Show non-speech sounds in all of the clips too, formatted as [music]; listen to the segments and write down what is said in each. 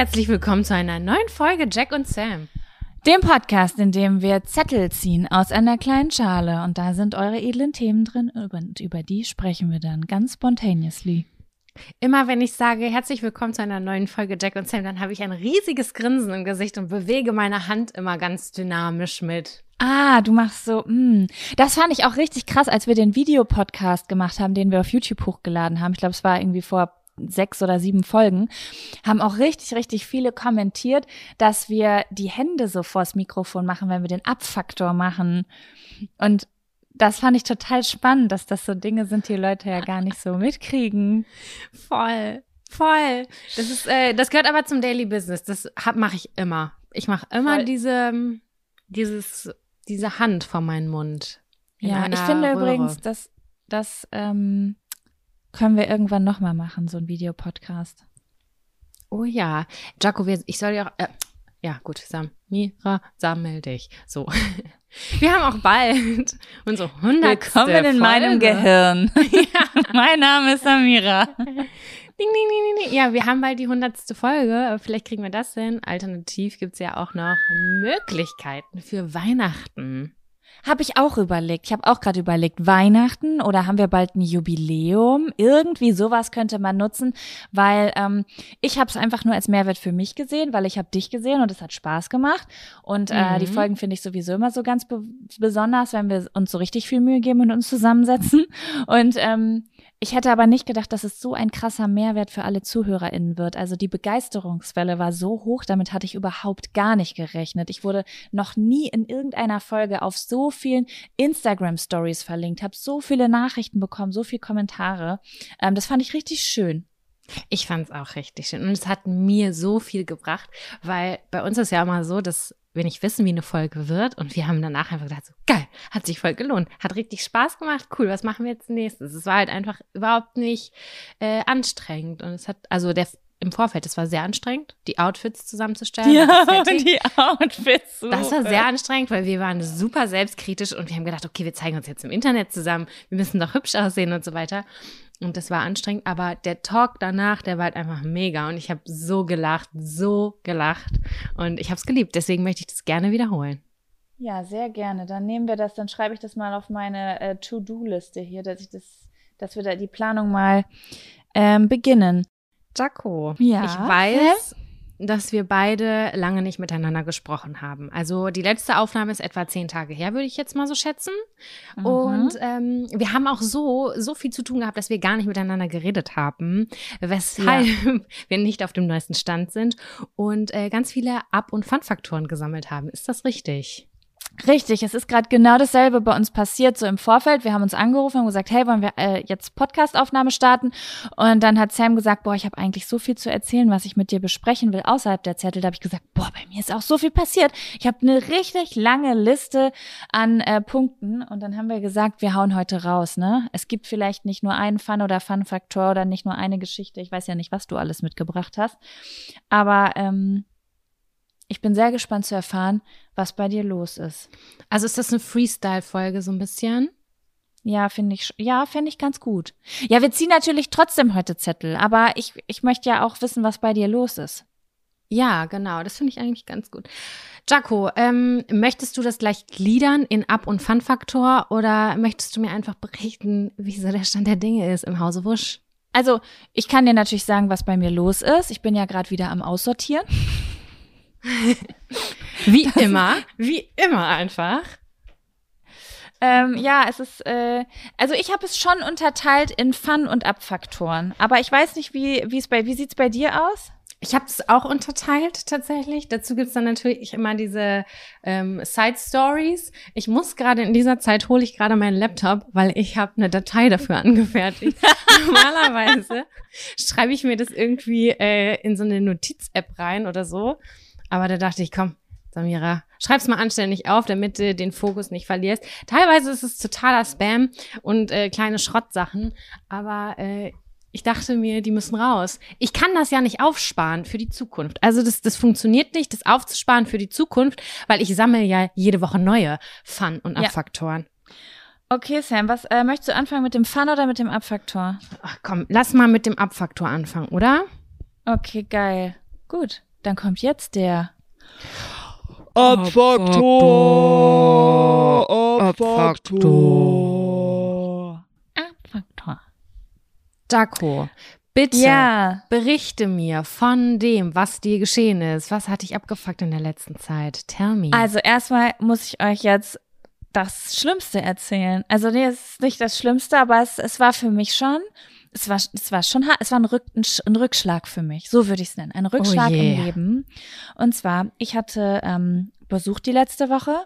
Herzlich willkommen zu einer neuen Folge Jack und Sam. Dem Podcast, in dem wir Zettel ziehen aus einer kleinen Schale und da sind eure edlen Themen drin und über die sprechen wir dann ganz spontaneously. Immer wenn ich sage, herzlich willkommen zu einer neuen Folge Jack und Sam, dann habe ich ein riesiges Grinsen im Gesicht und bewege meine Hand immer ganz dynamisch mit. Ah, du machst so, mm. Das fand ich auch richtig krass, als wir den Videopodcast gemacht haben, den wir auf YouTube hochgeladen haben. Ich glaube, es war irgendwie vor sechs oder sieben Folgen, haben auch richtig, richtig viele kommentiert, dass wir die Hände so vors Mikrofon machen, wenn wir den Abfaktor machen. Und das fand ich total spannend, dass das so Dinge sind, die Leute ja gar nicht so mitkriegen. [laughs] Voll, voll. Das ist, äh, das gehört aber zum Daily Business. Das mache ich immer. Ich mache immer voll. diese, dieses, diese Hand vor meinen Mund. Ja, ich finde Röhre. übrigens, dass, dass ähm, können wir irgendwann nochmal machen, so ein Videopodcast. Oh ja. Jaco, ich soll ja auch. Äh, ja, gut, Samira, sammel dich. So. [laughs] Wir haben auch bald unsere 100. Willkommen in meinem Gehirn. Ja. [laughs] [laughs] mein Name ist Samira. Ding, ding, ding, ding. Ja, wir haben bald die 100. Folge. Vielleicht kriegen wir das hin. Alternativ gibt's ja auch noch Möglichkeiten für Weihnachten. Habe ich auch überlegt. Ich habe auch gerade überlegt, Weihnachten oder haben wir bald ein Jubiläum? Irgendwie sowas könnte man nutzen, weil ähm, ich habe es einfach nur als Mehrwert für mich gesehen, weil ich habe dich gesehen und es hat Spaß gemacht. Und äh, mhm. die Folgen finde ich sowieso immer so ganz be besonders, wenn wir uns so richtig viel Mühe geben und uns zusammensetzen. Und ähm, ich hätte aber nicht gedacht, dass es so ein krasser Mehrwert für alle ZuhörerInnen wird. Also die Begeisterungswelle war so hoch, damit hatte ich überhaupt gar nicht gerechnet. Ich wurde noch nie in irgendeiner Folge auf so vielen Instagram-Stories verlinkt, habe so viele Nachrichten bekommen, so viele Kommentare. Ähm, das fand ich richtig schön. Ich fand es auch richtig schön. Und es hat mir so viel gebracht, weil bei uns ist ja immer so, dass wir nicht wissen, wie eine Folge wird. Und wir haben danach einfach gedacht, so geil, hat sich voll gelohnt, hat richtig Spaß gemacht, cool, was machen wir jetzt nächstes? Es war halt einfach überhaupt nicht äh, anstrengend. Und es hat, also der im Vorfeld, es war sehr anstrengend, die Outfits zusammenzustellen. Ja, [laughs] die Outfits. Super. Das war sehr anstrengend, weil wir waren super selbstkritisch und wir haben gedacht, okay, wir zeigen uns jetzt im Internet zusammen, wir müssen doch hübsch aussehen und so weiter. Und das war anstrengend, aber der Talk danach, der war halt einfach mega und ich habe so gelacht, so gelacht und ich habe es geliebt. Deswegen möchte ich das gerne wiederholen. Ja, sehr gerne. Dann nehmen wir das, dann schreibe ich das mal auf meine äh, To-Do-Liste hier, dass ich das, dass wir da die Planung mal ähm, beginnen. Jaco, ja? ich weiß, dass wir beide lange nicht miteinander gesprochen haben. Also die letzte Aufnahme ist etwa zehn Tage her, würde ich jetzt mal so schätzen. Mhm. Und ähm, wir haben auch so so viel zu tun gehabt, dass wir gar nicht miteinander geredet haben, weshalb ja. [laughs] wir nicht auf dem neuesten Stand sind und äh, ganz viele Ab- und Fun-Faktoren gesammelt haben. Ist das richtig? Richtig, es ist gerade genau dasselbe bei uns passiert, so im Vorfeld. Wir haben uns angerufen und gesagt, hey, wollen wir äh, jetzt Podcastaufnahme starten? Und dann hat Sam gesagt, boah, ich habe eigentlich so viel zu erzählen, was ich mit dir besprechen will außerhalb der Zettel. Da habe ich gesagt, boah, bei mir ist auch so viel passiert. Ich habe eine richtig lange Liste an äh, Punkten und dann haben wir gesagt, wir hauen heute raus. Ne? Es gibt vielleicht nicht nur einen Fun oder Fun-Faktor oder nicht nur eine Geschichte. Ich weiß ja nicht, was du alles mitgebracht hast, aber ähm, ich bin sehr gespannt zu erfahren, was bei dir los ist. Also ist das eine Freestyle-Folge so ein bisschen? Ja, finde ich, ja, finde ich ganz gut. Ja, wir ziehen natürlich trotzdem heute Zettel, aber ich, ich möchte ja auch wissen, was bei dir los ist. Ja, genau, das finde ich eigentlich ganz gut. Jaco, ähm, möchtest du das gleich gliedern in Ab- und Fun-Faktor oder möchtest du mir einfach berichten, wie so der Stand der Dinge ist im Hause Wusch? Also, ich kann dir natürlich sagen, was bei mir los ist. Ich bin ja gerade wieder am Aussortieren. Wie immer, wie immer einfach. Ähm, ja, es ist, äh, also ich habe es schon unterteilt in Fun- und Abfaktoren. Aber ich weiß nicht, wie wie es bei, wie sieht's bei dir aus? Ich habe es auch unterteilt tatsächlich. Dazu gibt's dann natürlich immer diese ähm, Side Stories. Ich muss gerade in dieser Zeit hole ich gerade meinen Laptop, weil ich habe eine Datei dafür [laughs] angefertigt. Normalerweise schreibe ich mir das irgendwie äh, in so eine Notiz-App rein oder so. Aber da dachte ich, komm, Samira, schreib's mal anständig auf, damit du den Fokus nicht verlierst. Teilweise ist es totaler Spam und äh, kleine Schrottsachen, aber äh, ich dachte mir, die müssen raus. Ich kann das ja nicht aufsparen für die Zukunft. Also das, das funktioniert nicht, das aufzusparen für die Zukunft, weil ich sammle ja jede Woche neue Fun- und Abfaktoren. Ja. Okay, Sam, was äh, möchtest du anfangen mit dem Fun oder mit dem Abfaktor? Ach komm, lass mal mit dem Abfaktor anfangen, oder? Okay, geil. Gut, dann kommt jetzt der Abfaktor. Abfaktor. Abfaktor. Daco, bitte Ja, berichte mir von dem, was dir geschehen ist. Was hat dich abgefuckt in der letzten Zeit? Tell me. also erstmal muss ich euch jetzt das Schlimmste erzählen. Also nee, es ist nicht das Schlimmste, aber es, es war für mich schon, es war, es war schon hart, es war ein, Rück, ein, Sch- ein Rückschlag für mich, so würde ich es nennen, ein Rückschlag je. im Leben. Und zwar, ich hatte ähm, Besuch die letzte Woche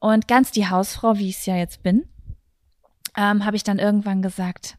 und ganz die Hausfrau, wie ich es ja jetzt bin, ähm, habe ich dann irgendwann gesagt,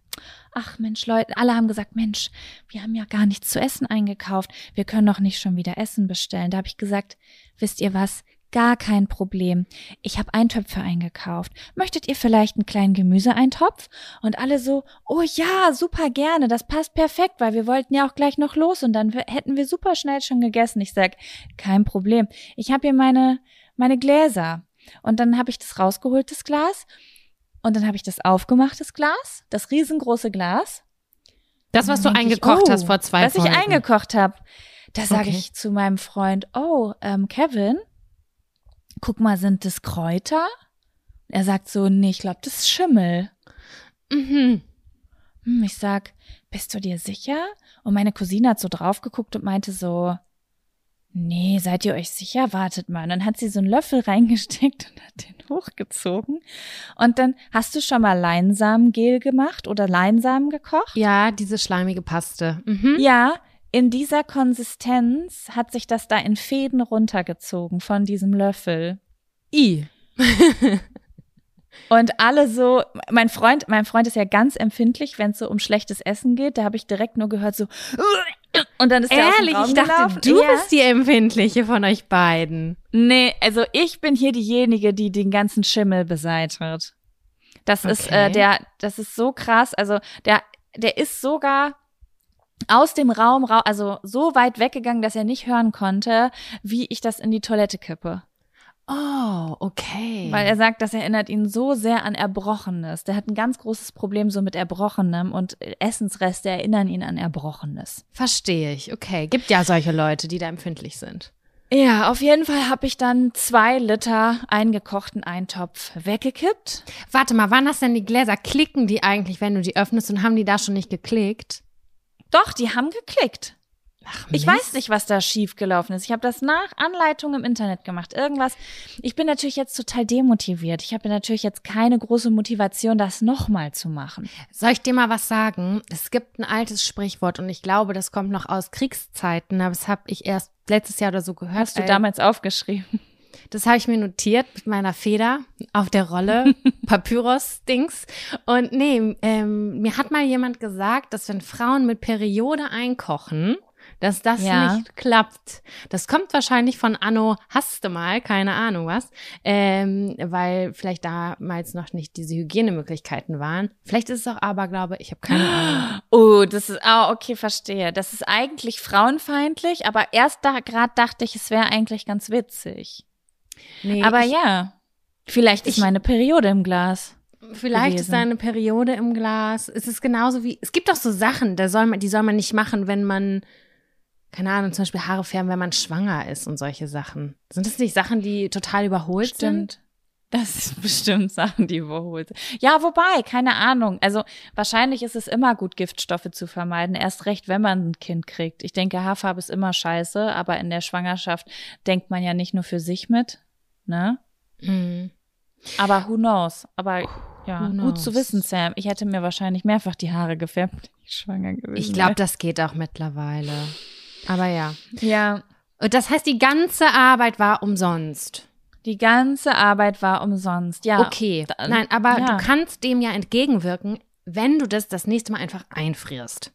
ach Mensch, Leute, alle haben gesagt, Mensch, wir haben ja gar nichts zu essen eingekauft, wir können doch nicht schon wieder Essen bestellen. Da habe ich gesagt, wisst ihr was? Gar kein Problem. Ich habe Eintöpfe eingekauft. Möchtet ihr vielleicht einen kleinen Gemüseeintopf? Und alle so, oh ja, super gerne, das passt perfekt, weil wir wollten ja auch gleich noch los und dann hätten wir super schnell schon gegessen. Ich sag, kein Problem. Ich habe hier meine meine Gläser. Und dann habe ich das rausgeholt, das Glas. Und dann habe ich das aufgemacht, das Glas, das riesengroße Glas. das, was du denk ich, eingekocht oh, hast vor zwei was Folgen. ich eingekocht habe. Da sage Okay. ich zu meinem Freund, oh, ähm, Kevin, guck mal, sind das Kräuter? Er sagt so, nee, ich glaube, das ist Schimmel. Mhm. Hm, ich sag, bist du dir sicher? Und meine Cousine hat so drauf geguckt und meinte so, nee, seid ihr euch sicher? Wartet mal. Und dann hat sie so einen Löffel [laughs] reingesteckt und hat den hochgezogen. Und dann hast du schon mal Leinsamengel gemacht oder Leinsamen gekocht? Ja, diese schleimige Paste. Mhm. Ja, in dieser Konsistenz hat sich das da in Fäden runtergezogen von diesem Löffel. I. [laughs] Und alle so, mein Freund, mein Freund ist ja ganz empfindlich, wenn es so um schlechtes Essen geht. Da habe ich direkt nur gehört so [laughs] und dann ist er aus dem Ehrlich, Raum ich dachte, gelaufen. du ja. bist die Empfindliche von euch beiden. Nee, also ich bin hier diejenige, die den ganzen Schimmel beseitigt. Das ist Okay. äh, der, das ist so krass. Also der, der ist sogar aus dem Raum, rau also so weit weggegangen, dass er nicht hören konnte, wie ich das in die Toilette kippe. Oh, okay. Weil er sagt, das erinnert ihn so sehr an Erbrochenes. Der hat ein ganz großes Problem so mit Erbrochenem und Essensreste erinnern ihn an Erbrochenes. Verstehe ich. Okay. Gibt ja solche Leute, die da empfindlich sind. Ja, auf jeden Fall habe ich dann zwei Liter eingekochten Eintopf weggekippt. Warte mal, waren das denn die Gläser? Klicken die eigentlich, wenn du die öffnest und haben die da schon nicht geklickt? Doch, die haben geklickt. Ach, Ich weiß nicht, was da schiefgelaufen ist. Ich habe das nach Anleitung im Internet gemacht. Irgendwas. Ich bin natürlich jetzt total demotiviert. Ich habe natürlich jetzt keine große Motivation, das nochmal zu machen. Soll ich dir mal was sagen? Es gibt ein altes Sprichwort und ich glaube, das kommt noch aus Kriegszeiten, aber das habe ich erst letztes Jahr oder so gehört. Hast du damals aufgeschrieben? Das habe ich mir notiert mit meiner Feder auf der Rolle, [laughs] Papyrus-Dings. Und nee, ähm, mir hat mal jemand gesagt, dass wenn Frauen mit Periode einkochen, dass das Ja. nicht klappt. Das kommt wahrscheinlich von Anno Hasste mal, keine Ahnung was, ähm, weil vielleicht damals noch nicht diese Hygienemöglichkeiten waren. Vielleicht ist es auch Aberglaube, ich habe keine Ahnung. [gasps] Oh, das ist, ah, okay, verstehe. Das ist eigentlich frauenfeindlich, aber erst da gerade dachte ich, es wäre eigentlich ganz witzig. Nee, aber ich, ja, vielleicht ist ich- meine Periode im Glas. Vielleicht ist gewesen. da eine Periode im Glas. Es ist genauso wie, es gibt auch so Sachen, da soll man, die soll man nicht machen, wenn man, keine Ahnung, zum Beispiel Haare färben, wenn man schwanger ist und solche Sachen. Sind das nicht Sachen, die total überholt sind? Stimmt. Das sind [laughs] bestimmt Sachen, die überholt sind. Ja, wobei, keine Ahnung. Also wahrscheinlich ist es immer gut, Giftstoffe zu vermeiden. Erst recht, wenn man ein Kind kriegt. Ich denke, Haarfarbe ist immer scheiße, aber in der Schwangerschaft denkt man ja nicht nur für sich mit. Ne? Mhm. Aber who knows? Aber ja, Who gut zu knows? wissen, Sam. Ich hätte mir wahrscheinlich mehrfach die Haare gefärbt, wenn ich schwanger gewesen Ich glaube, das geht auch mittlerweile. Aber ja. wäre. Ja, Und das heißt, die ganze Arbeit war umsonst. die ganze Arbeit war umsonst. Ja. okay. da- Nein, aber ja. du kannst dem ja entgegenwirken, wenn du das das nächste Mal einfach einfrierst.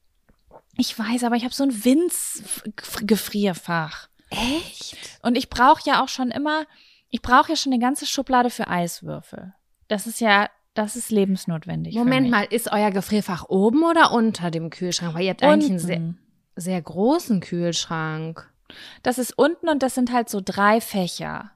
Ich weiß, aber ich habe so ein Winz-Gefrierfach. Echt? Und ich brauche ja auch schon immer, ich brauche ja schon eine ganze Schublade für Eiswürfel. Das ist ja, das ist lebensnotwendig. Moment mal, ist euer Gefrierfach oben oder unter dem Kühlschrank? Weil ihr habt eigentlich einen sehr, Unten. sehr großen Kühlschrank. Das ist unten und das sind halt so drei Fächer.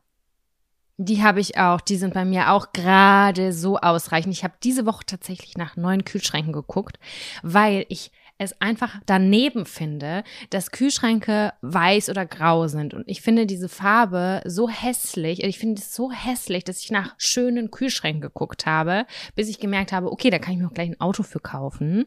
Die habe ich auch. Die sind bei mir auch gerade so ausreichend. Ich habe diese Woche tatsächlich nach neuen Kühlschränken geguckt, weil ich es einfach daneben finde, dass Kühlschränke weiß oder grau sind. Und ich finde diese Farbe so hässlich. Ich finde es so hässlich, dass ich nach schönen Kühlschränken geguckt habe, bis ich gemerkt habe, okay, da kann ich mir auch gleich ein Auto für kaufen.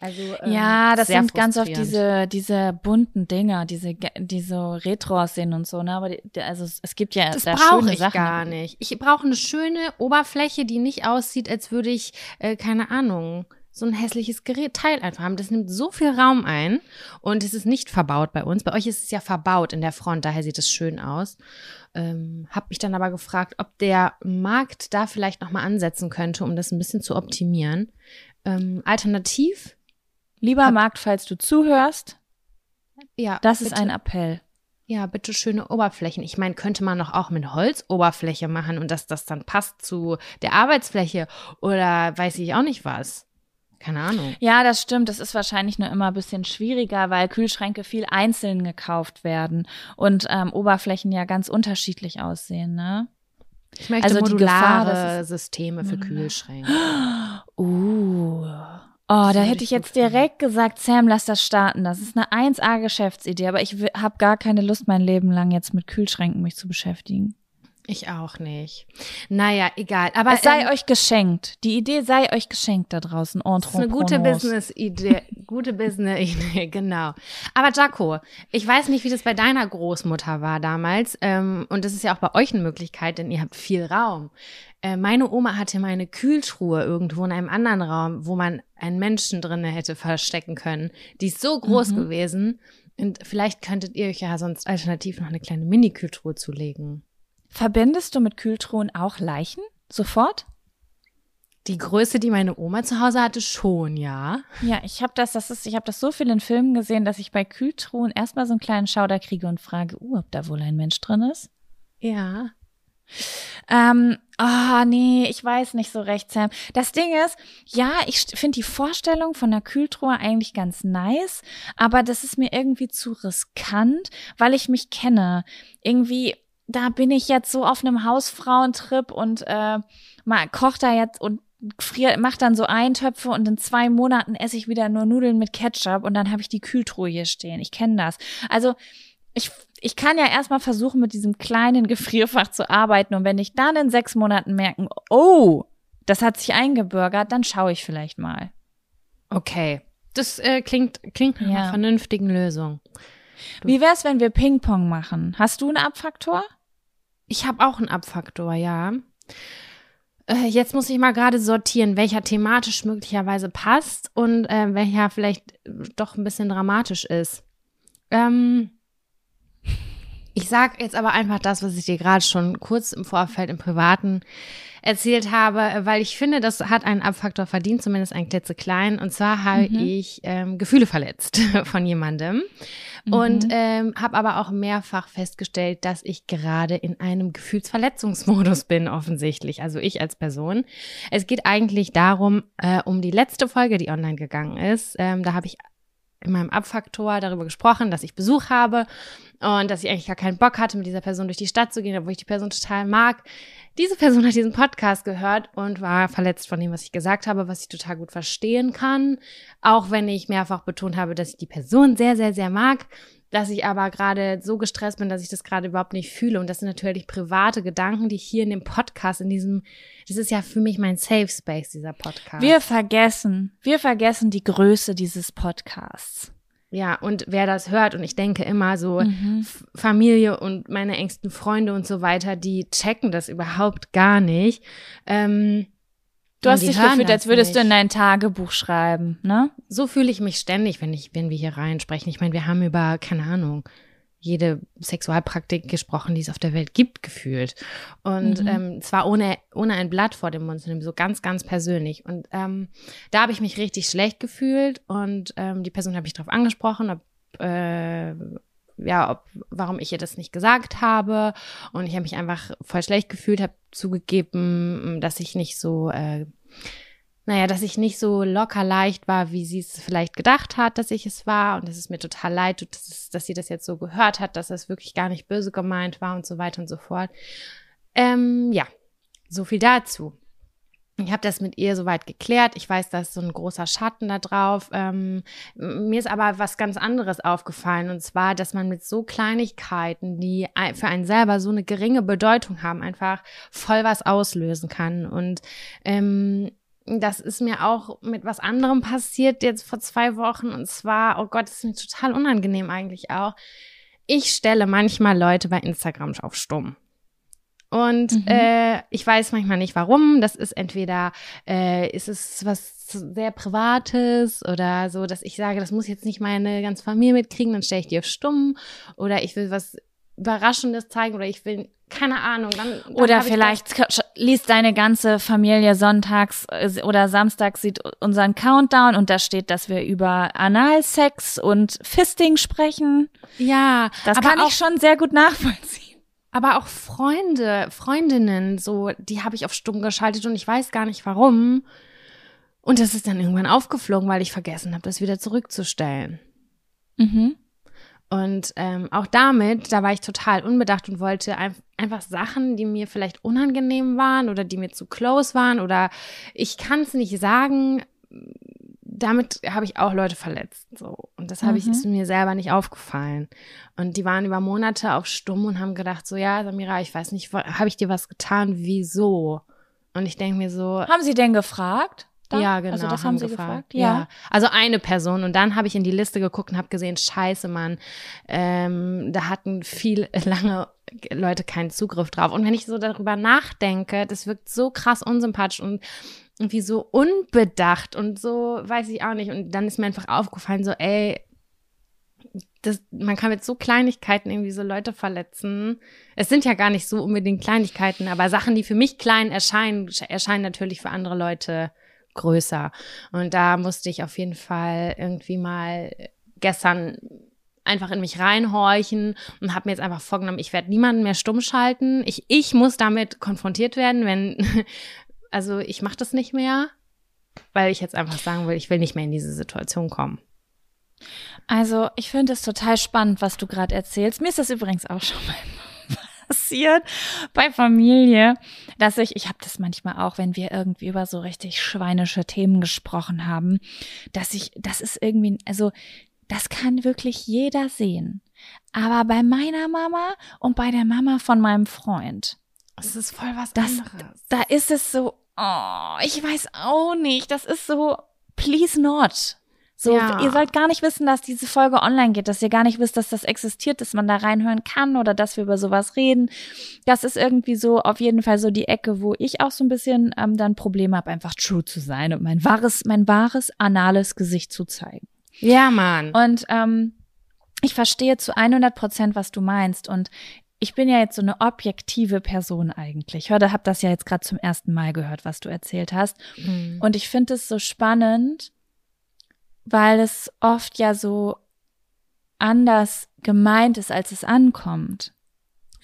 Also, ähm, ja, das sind ganz oft diese, diese bunten Dinger, diese, ge- die so retro aussehen und so, ne? Aber die, also es, gibt ja Das da brauche ich Sachen. gar nicht. Ich brauche eine schöne Oberfläche, die nicht aussieht, als würde ich, äh, keine Ahnung, so ein hässliches Gerät, Teil einfach haben. Das nimmt so viel Raum ein und es ist nicht verbaut bei uns. Bei euch ist es ja verbaut in der Front, daher sieht es schön aus. Ähm, hab mich dann aber gefragt, ob der Markt da vielleicht nochmal ansetzen könnte, um das ein bisschen zu optimieren. Ähm, alternativ, Lieber Markt, falls du zuhörst, ja, das ist bitte. ein Appell. Ja, bitte schöne Oberflächen. Ich meine, könnte man doch auch mit Holzoberfläche machen und dass das dann passt zu der Arbeitsfläche oder weiß ich auch nicht was. Keine Ahnung. Ja, das stimmt. Das ist wahrscheinlich nur immer ein bisschen schwieriger, weil Kühlschränke viel einzeln gekauft werden und ähm, Oberflächen ja ganz unterschiedlich aussehen, ne? Ich möchte Also die Gefahr, modulare Systeme für Modular. Kühlschränke. [gasps] Uh. Oh, da hätte ich jetzt direkt gesagt, Sam, lass das starten. Das ist eine 1A-Geschäftsidee, aber ich habe gar keine Lust, mein Leben lang jetzt mit Kühlschränken mich zu beschäftigen. Ich auch nicht. Naja, egal. Aber es sei ähm, euch geschenkt. Die Idee sei euch geschenkt da draußen. Das ist eine gute. Business-Idee. [laughs] Gute Business-Idee, genau. Aber Jaco, ich weiß nicht, wie das bei deiner Großmutter war damals. Ähm, und das ist ja auch bei euch eine Möglichkeit, denn ihr habt viel Raum. Äh, meine Oma hatte mal eine Kühltruhe irgendwo in einem anderen Raum, wo man einen Menschen drin hätte verstecken können. Die ist so groß Mhm. gewesen. Und vielleicht könntet ihr euch ja sonst alternativ noch eine kleine Mini-Kühltruhe zulegen. Verbindest du mit Kühltruhen auch Leichen? Sofort? Die Größe, die meine Oma zu Hause hatte, schon, ja. Ja, ich habe das, das ist, ich habe das so viel in Filmen gesehen, dass ich bei Kühltruhen erstmal so einen kleinen Schauder kriege und frage, uh, ob da wohl ein Mensch drin ist. Ja. Ähm, ah, nee, ich weiß nicht so recht, Sam. Das Ding ist, ja, ich finde die Vorstellung von der Kühltruhe eigentlich ganz nice, aber das ist mir irgendwie zu riskant, weil ich mich kenne. Irgendwie, da bin ich jetzt so auf einem Hausfrauentrip und äh, mal kocht da jetzt und friert, macht dann so Eintöpfe und in zwei Monaten esse ich wieder nur Nudeln mit Ketchup und dann habe ich die Kühltruhe hier stehen. Ich kenne das. Also ich, ich kann ja erstmal versuchen, mit diesem kleinen Gefrierfach zu arbeiten. Und wenn ich dann in sechs Monaten merken, oh, das hat sich eingebürgert, dann schaue ich vielleicht mal. Okay. Das äh, klingt, klingt nach Ja. einer vernünftigen Lösung. Wie wär's, wenn wir Ping-Pong machen? Hast du einen Abfaktor? Ich habe auch einen Abfaktor, ja. Äh, jetzt muss ich mal gerade sortieren, welcher thematisch möglicherweise passt und äh, welcher vielleicht doch ein bisschen dramatisch ist. Ähm, ich sag jetzt aber einfach das, was ich dir gerade schon kurz im Vorfeld im Privaten erzählt habe, weil ich finde, das hat einen Abfaktor verdient, zumindest einen klitzekleinen. Und zwar habe Mhm. ich ähm, Gefühle verletzt [laughs] von jemandem und ähm, habe aber auch mehrfach festgestellt, dass ich gerade in einem Gefühlsverletzungsmodus bin, offensichtlich. Also ich als Person. Es geht eigentlich darum, äh, um die letzte Folge, die online gegangen ist. Ähm, da habe ich in meinem Abfaktor darüber gesprochen, dass ich Besuch habe und dass ich eigentlich gar keinen Bock hatte, mit dieser Person durch die Stadt zu gehen, obwohl ich die Person total mag. Diese Person hat diesen Podcast gehört und war verletzt von dem, was ich gesagt habe, was ich total gut verstehen kann. Auch wenn ich mehrfach betont habe, dass ich die Person sehr, sehr, sehr mag, dass ich aber gerade so gestresst bin, dass ich das gerade überhaupt nicht fühle. Und das sind natürlich private Gedanken, die ich hier in dem Podcast, in diesem, das ist ja für mich mein Safe Space, dieser Podcast. Wir vergessen, wir vergessen die Größe dieses Podcasts. Ja, und wer das hört, und ich denke immer so, Mhm. Familie und meine engsten Freunde und so weiter, die checken das überhaupt gar nicht. Ähm, Du hast dich gefühlt, als würdest du in nicht. dein Tagebuch schreiben, ne? So fühle ich mich ständig, wenn ich, wenn wir hier reinsprechen. Ich meine, wir haben über, keine Ahnung, jede Sexualpraktik gesprochen, die es auf der Welt gibt, gefühlt. Und Mhm. ähm, zwar ohne, ohne ein Blatt vor dem Mund zu nehmen, so ganz, ganz persönlich. Und ähm, da habe ich mich richtig schlecht gefühlt und ähm, die Person hat mich darauf angesprochen, ob, äh, ja, ob, warum ich ihr das nicht gesagt habe. Und ich habe mich einfach voll schlecht gefühlt, habe zugegeben, dass ich nicht so äh, naja, dass ich nicht so locker leicht war, wie sie es vielleicht gedacht hat, dass ich es war. Und dass es mir total leid tut, dass, es, dass sie das jetzt so gehört hat, dass das wirklich gar nicht böse gemeint war und so weiter und so fort. Ähm, ja, so viel dazu. Ich habe das mit ihr soweit geklärt. Ich weiß, da ist so ein großer Schatten da drauf. Ähm, mir ist aber was ganz anderes aufgefallen. Und zwar, dass man mit so Kleinigkeiten, die für einen selber so eine geringe Bedeutung haben, einfach voll was auslösen kann. Und ähm, das ist mir auch mit was anderem passiert jetzt vor zwei Wochen. Und zwar, oh Gott, das ist mir total unangenehm eigentlich auch. Ich stelle manchmal Leute bei Instagram auf stumm. Und mhm. äh, ich weiß manchmal nicht warum. Das ist entweder, äh, ist es was sehr Privates oder so, dass ich sage, das muss jetzt nicht meine ganze Familie mitkriegen, dann stelle ich die auf stumm. Oder ich will was Überraschendes zeigen oder ich will, keine Ahnung. Dann, dann oder vielleicht liest deine ganze Familie sonntags äh, oder samstags sieht unseren Countdown und da steht, dass wir über Analsex und Fisting sprechen. Ja, das kann ich schon sehr gut nachvollziehen. Aber auch Freunde, Freundinnen, so, die habe ich auf stumm geschaltet und ich weiß gar nicht warum. Und das ist dann irgendwann aufgeflogen, weil ich vergessen habe, das wieder zurückzustellen. Mhm. Und ähm, auch damit, da war ich total unbedacht und wollte ein einfach Sachen, die mir vielleicht unangenehm waren oder die mir zu close waren oder ich kann es nicht sagen, damit habe ich auch Leute verletzt. So. Und das habe mhm. ich, ist mir selber nicht aufgefallen. Und die waren über Monate auf Stumm und haben gedacht, so, ja, Samira, ich weiß nicht, habe ich dir was getan? Wieso? Und ich denke mir so. Haben sie denn gefragt? Da? Ja, genau. Also das haben, haben sie gefragt. gefragt? Ja. ja. Also eine Person. Und dann habe ich in die Liste geguckt und habe gesehen, scheiße, Mann, ähm, da hatten viel [laughs] lange Leute keinen Zugriff drauf. Und wenn ich so darüber nachdenke, das wirkt so krass unsympathisch und irgendwie so unbedacht und so, weiß ich auch nicht. Und dann ist mir einfach aufgefallen, so, ey, das, man kann mit so Kleinigkeiten irgendwie so Leute verletzen. Es sind ja gar nicht so unbedingt Kleinigkeiten, aber Sachen, die für mich klein erscheinen, erscheinen natürlich für andere Leute größer. Und da musste ich auf jeden Fall irgendwie mal gestern einfach in mich reinhorchen und habe mir jetzt einfach vorgenommen, ich werde niemanden mehr stumm schalten. Ich, ich muss damit konfrontiert werden, wenn, [laughs] also ich mache das nicht mehr, weil ich jetzt einfach sagen will, ich will nicht mehr in diese Situation kommen. Also ich finde es total spannend, was du gerade erzählst. Mir ist das übrigens auch schon mal passiert bei Familie, dass ich, ich habe das manchmal auch, wenn wir irgendwie über so richtig schweinische Themen gesprochen haben, dass ich, das ist irgendwie, also das kann wirklich jeder sehen. Aber bei meiner Mama und bei der Mama von meinem Freund, das ist voll was das, anderes. Da ist es so, oh, ich weiß auch nicht. Das ist so, please not. So, ja. ihr sollt gar nicht wissen, dass diese Folge online geht, dass ihr gar nicht wisst, dass das existiert, dass man da reinhören kann oder dass wir über sowas reden. Das ist irgendwie so auf jeden Fall so die Ecke, wo ich auch so ein bisschen ähm, dann Probleme habe, einfach true zu sein und mein wahres, mein wahres anales Gesicht zu zeigen. Ja, Mann. Und ähm, ich verstehe zu 100 Prozent, was du meinst. Und ich bin ja jetzt so eine objektive Person eigentlich. Ich hör, hab das ja jetzt gerade zum ersten Mal gehört, was du erzählt hast. Mhm. Und ich finde es so spannend, weil es oft ja so anders gemeint ist, als es ankommt.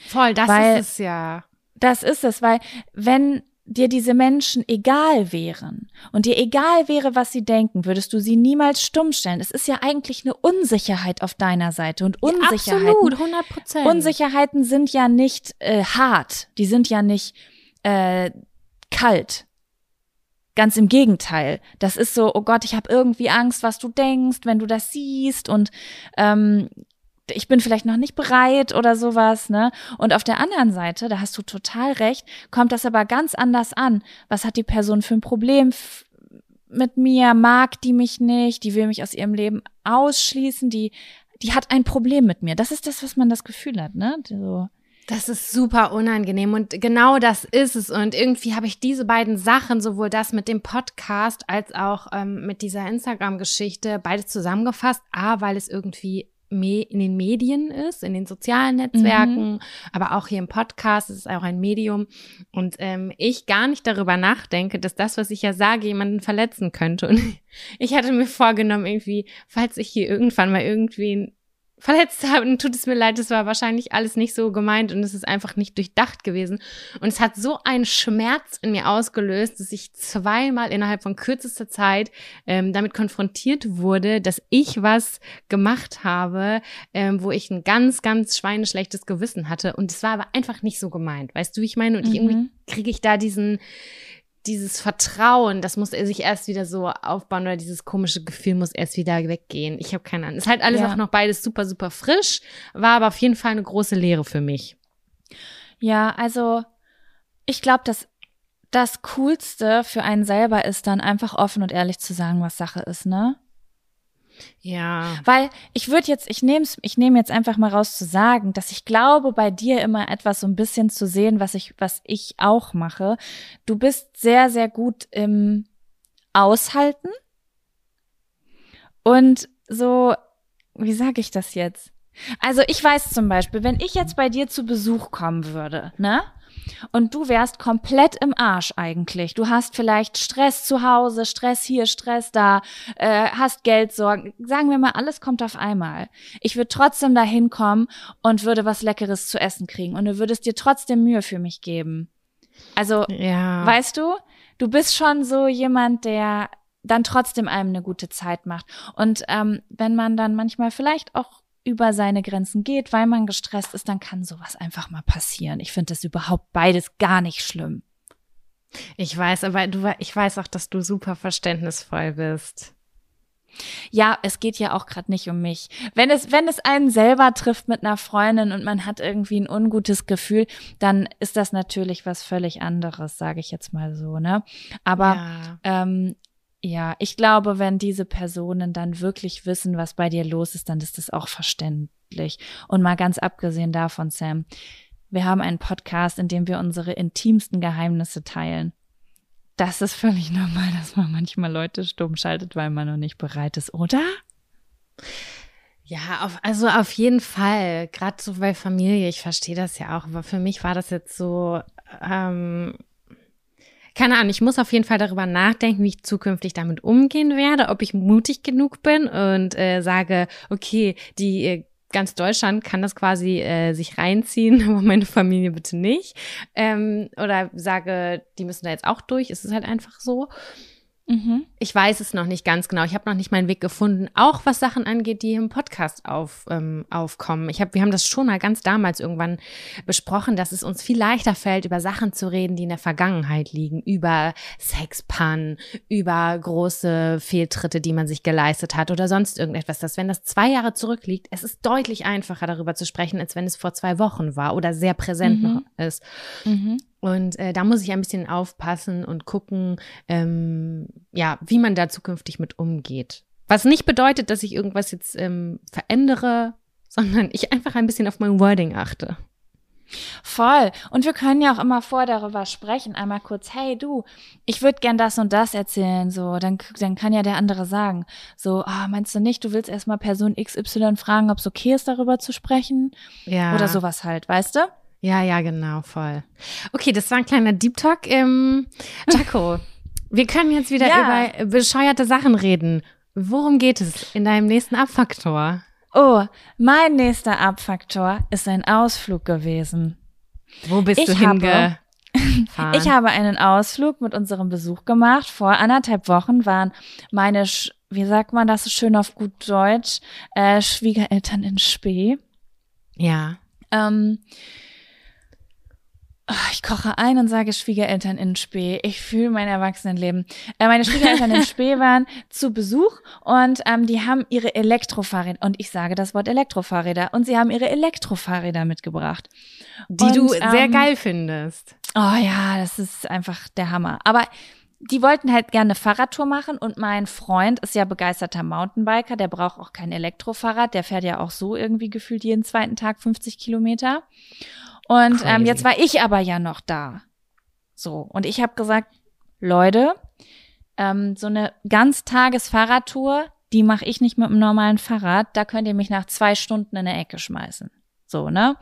Voll, das weil, ist es ja. Das ist es, weil wenn dir diese Menschen egal wären und dir egal wäre, was sie denken, würdest du sie niemals stumm stellen. Es ist ja eigentlich eine Unsicherheit auf deiner Seite und Unsicherheiten. Ja, absolut, 100 Prozent. Unsicherheiten sind ja nicht äh, hart, die sind ja nicht äh, kalt. Ganz im Gegenteil. Das ist so, oh Gott, ich habe irgendwie Angst, was du denkst, wenn du das siehst und ähm, ich bin vielleicht noch nicht bereit oder sowas, ne? Und auf der anderen Seite, da hast du total recht, kommt das aber ganz anders an. Was hat die Person für ein Problem mit mir? Mag die mich nicht? Die will mich aus ihrem Leben ausschließen? Die, die hat ein Problem mit mir. Das ist das, was man das Gefühl hat, ne? So. Das ist super unangenehm und genau das ist es. Und irgendwie habe ich diese beiden Sachen, sowohl das mit dem Podcast als auch ähm, mit dieser Instagram-Geschichte, beides zusammengefasst. A, weil es irgendwie in den Medien ist, in den sozialen Netzwerken, mhm. aber auch hier im Podcast, es ist auch ein Medium und ähm, ich gar nicht darüber nachdenke, dass das, was ich ja sage, jemanden verletzen könnte. Und [laughs] ich hatte mir vorgenommen, irgendwie, falls ich hier irgendwann mal irgendwen verletzt habe, dann tut es mir leid, es war wahrscheinlich alles nicht so gemeint und es ist einfach nicht durchdacht gewesen. Und es hat so einen Schmerz in mir ausgelöst, dass ich zweimal innerhalb von kürzester Zeit ähm, damit konfrontiert wurde, dass ich was gemacht habe, ähm, wo ich ein ganz, ganz schweineschlechtes Gewissen hatte. Und es war aber einfach nicht so gemeint, weißt du, wie ich meine? Und mhm. irgendwie kriege ich da diesen dieses Vertrauen, das muss er sich erst wieder so aufbauen oder dieses komische Gefühl muss erst wieder weggehen. Ich habe keine Ahnung. Ist halt alles Ja. auch noch beides super, super frisch, war aber auf jeden Fall eine große Lehre für mich. Ja, also ich glaube, dass das Coolste für einen selber ist, dann einfach offen und ehrlich zu sagen, was Sache ist, ne? Ja. Weil ich würde jetzt, ich nehme ich nehme jetzt einfach mal raus zu sagen, dass ich glaube, bei dir immer etwas so ein bisschen zu sehen, was ich, was ich auch mache. Du bist sehr, sehr gut im Aushalten und so, wie sage ich das jetzt? Also ich weiß zum Beispiel, wenn ich jetzt bei dir zu Besuch kommen würde, ne? Und du wärst komplett im Arsch eigentlich. Du hast vielleicht Stress zu Hause, Stress hier, Stress da, äh, hast Geldsorgen. Sagen wir mal, alles kommt auf einmal. Ich würde trotzdem dahin kommen und würde was Leckeres zu essen kriegen. Und du würdest dir trotzdem Mühe für mich geben. Also, Ja. weißt du, du bist schon so jemand, der dann trotzdem einem eine gute Zeit macht. Und ähm, wenn man dann manchmal vielleicht auch über seine Grenzen geht, weil man gestresst ist, dann kann sowas einfach mal passieren. Ich finde das überhaupt beides gar nicht schlimm. Ich weiß, aber du, ich weiß auch, dass du super verständnisvoll bist. Ja, es geht ja auch gerade nicht um mich. Wenn es, wenn es einen selber trifft mit einer Freundin und man hat irgendwie ein ungutes Gefühl, dann ist das natürlich was völlig anderes, sage ich jetzt mal so, ne? Aber ja. Ähm, ja, ich glaube, wenn diese Personen dann wirklich wissen, was bei dir los ist, dann ist das auch verständlich. Und mal ganz abgesehen davon, Sam, wir haben einen Podcast, in dem wir unsere intimsten Geheimnisse teilen. Das ist völlig normal, dass man manchmal Leute stumm schaltet, weil man noch nicht bereit ist, oder? Ja, auf, also auf jeden Fall. Gerade so bei Familie, ich verstehe das ja auch, aber für mich war das jetzt so, ähm, keine Ahnung, ich muss auf jeden Fall darüber nachdenken, wie ich zukünftig damit umgehen werde, ob ich mutig genug bin und äh, sage, okay, die äh, ganz Deutschland kann das quasi äh, sich reinziehen, [laughs] aber meine Familie bitte nicht. Ähm, oder sage, die müssen da jetzt auch durch. Es ist halt einfach so. Mhm. Ich weiß es noch nicht ganz genau. Ich habe noch nicht meinen Weg gefunden, auch was Sachen angeht, die im Podcast auf, ähm, aufkommen. Ich hab, wir haben das schon mal ganz damals irgendwann besprochen, dass es uns viel leichter fällt, über Sachen zu reden, die in der Vergangenheit liegen, über Sexpannen, über große Fehltritte, die man sich geleistet hat oder sonst irgendetwas. Dass wenn das zwei Jahre zurückliegt, es ist deutlich einfacher darüber zu sprechen, als wenn es vor zwei Wochen war oder sehr präsent Mhm. noch ist. Mhm. Und äh, da muss ich ein bisschen aufpassen und gucken, ähm, ja, wie man da zukünftig mit umgeht. Was nicht bedeutet, dass ich irgendwas jetzt ähm, verändere, [laughs] sondern ich einfach ein bisschen auf mein Wording achte. Voll. Und wir können ja auch immer vor darüber sprechen, einmal kurz, hey du, ich würde gern das und das erzählen, so, dann, dann kann ja der andere sagen, so, ah, meinst du nicht, du willst erstmal Person XY fragen, ob es okay ist, darüber zu sprechen? Ja. Oder sowas halt, weißt du? Ja, ja, genau, voll. Okay, das war ein kleiner Deep Talk. Ähm, [laughs] Jaco, wir können jetzt wieder Ja. über bescheuerte Sachen reden. Worum geht es in deinem nächsten Abfaktor? Oh, mein nächster Abfaktor ist ein Ausflug gewesen. Wo bist Ich du habe- hingefahren? [laughs] Ich habe einen Ausflug mit unserem Besuch gemacht. Vor anderthalb Wochen waren meine, Sch wie sagt man das so schön auf gut Deutsch, äh, Schwiegereltern in Spee. ja. Ähm, ich koche ein und sage Schwiegereltern in Spee. Ich fühle mein Erwachsenenleben. Äh, meine Schwiegereltern in Spee [laughs] waren zu Besuch und ähm, die haben ihre Elektrofahrräder, und ich sage das Wort Elektrofahrräder, und sie haben ihre Elektrofahrräder mitgebracht. Die Und, du sehr ähm, geil findest. Oh ja, das ist einfach der Hammer. Aber die wollten halt gerne eine Fahrradtour machen und mein Freund ist ja begeisterter Mountainbiker, der braucht auch kein Elektrofahrrad, der fährt ja auch so irgendwie gefühlt jeden zweiten Tag 50 Kilometer. Und ähm, jetzt war ich aber ja noch da. So, und ich habe gesagt, Leute, ähm, so eine Ganztages-Fahrradtour, die mache ich nicht mit einem normalen Fahrrad, da könnt ihr mich nach zwei Stunden in eine Ecke schmeißen. So, ne?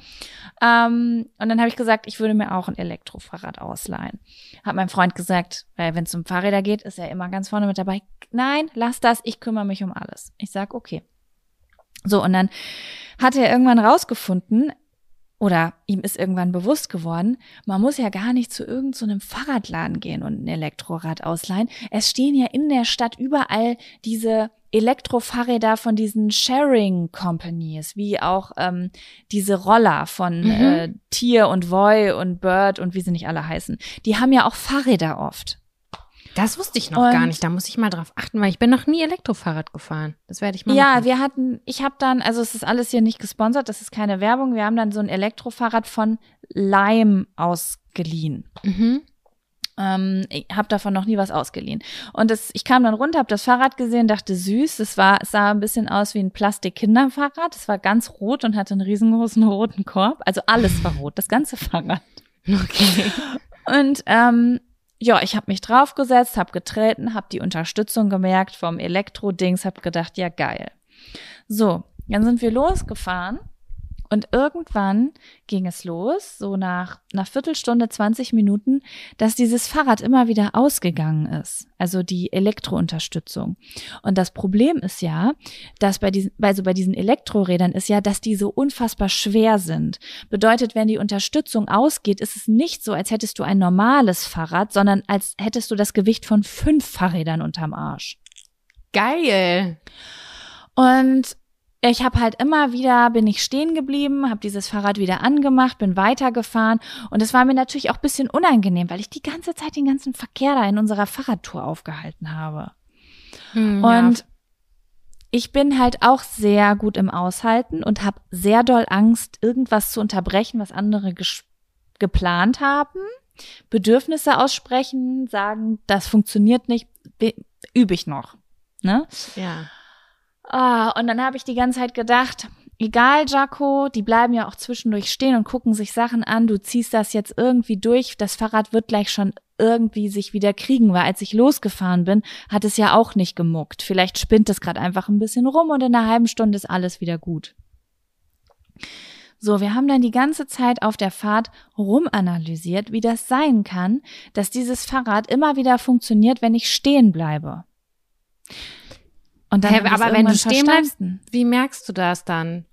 Ähm, und dann habe ich gesagt, ich würde mir auch ein Elektrofahrrad ausleihen. Hat mein Freund gesagt, weil wenn es um Fahrräder geht, ist er immer ganz vorne mit dabei. Nein, lass das, ich kümmere mich um alles. Ich sag, okay. So, und dann hat er irgendwann rausgefunden, oder ihm ist irgendwann bewusst geworden, man muss ja gar nicht zu irgendeinem so Fahrradladen gehen und ein Elektrorad ausleihen. Es stehen ja in der Stadt überall diese Elektrofahrräder von diesen Sharing Companies, wie auch ähm, diese Roller von Mhm. äh, Tier und Voy und Bird und wie sie nicht alle heißen. Die haben ja auch Fahrräder oft. Das wusste ich noch Und- gar nicht. Da muss ich mal drauf achten, weil ich bin noch nie Elektrofahrrad gefahren. Das werde ich mal Ja, machen. wir hatten, ich habe dann, also es ist alles hier nicht gesponsert, das ist keine Werbung. Wir haben dann so ein Elektrofahrrad von Lime ausgeliehen. Mhm. Ähm, ich habe davon noch nie was ausgeliehen. Und das, ich kam dann runter, habe das Fahrrad gesehen, dachte süß. Es war, es sah ein bisschen aus wie ein Plastik-Kinderfahrrad. Es war ganz rot und hatte einen riesengroßen roten Korb. Also alles war rot, das ganze [laughs] Fahrrad. Okay. Und ähm, ja, ich habe mich draufgesetzt, habe getreten, habe die Unterstützung gemerkt vom Elektro-Dings, habe gedacht, ja geil. So, dann sind wir losgefahren und irgendwann ging es los, so nach einer Viertelstunde, 20 Minuten, dass dieses Fahrrad immer wieder ausgegangen ist, also die Elektrounterstützung. Und das Problem ist ja, dass bei diesen, also bei diesen Elektrorädern ist ja, dass die so unfassbar schwer sind. Bedeutet, wenn die Unterstützung ausgeht, ist es nicht so, als hättest du ein normales Fahrrad, sondern als hättest du das Gewicht von fünf Fahrrädern unterm Arsch. Geil. Und ich habe halt immer wieder, bin ich stehen geblieben, habe dieses Fahrrad wieder angemacht, bin weitergefahren und es war mir natürlich auch ein bisschen unangenehm, weil ich die ganze Zeit den ganzen Verkehr da in unserer Fahrradtour aufgehalten habe. Hm, Und ich bin halt auch sehr gut im Aushalten und habe sehr doll Angst, irgendwas zu unterbrechen, was andere geplant haben. Bedürfnisse aussprechen, sagen, das funktioniert nicht, be- übe ich noch. Ne? ja. Ah, und dann habe ich die ganze Zeit gedacht, egal, Jaco, die bleiben ja auch zwischendurch stehen und gucken sich Sachen an, du ziehst das jetzt irgendwie durch, das Fahrrad wird gleich schon irgendwie sich wieder kriegen, weil als ich losgefahren bin, hat es ja auch nicht gemuckt. Vielleicht spinnt es gerade einfach ein bisschen rum und in einer halben Stunde ist alles wieder gut. So, wir haben dann die ganze Zeit auf der Fahrt rumanalysiert, wie das sein kann, dass dieses Fahrrad immer wieder funktioniert, wenn ich stehen bleibe. Und wir es aber wenn du stehen bleibst. Wie merkst du das dann?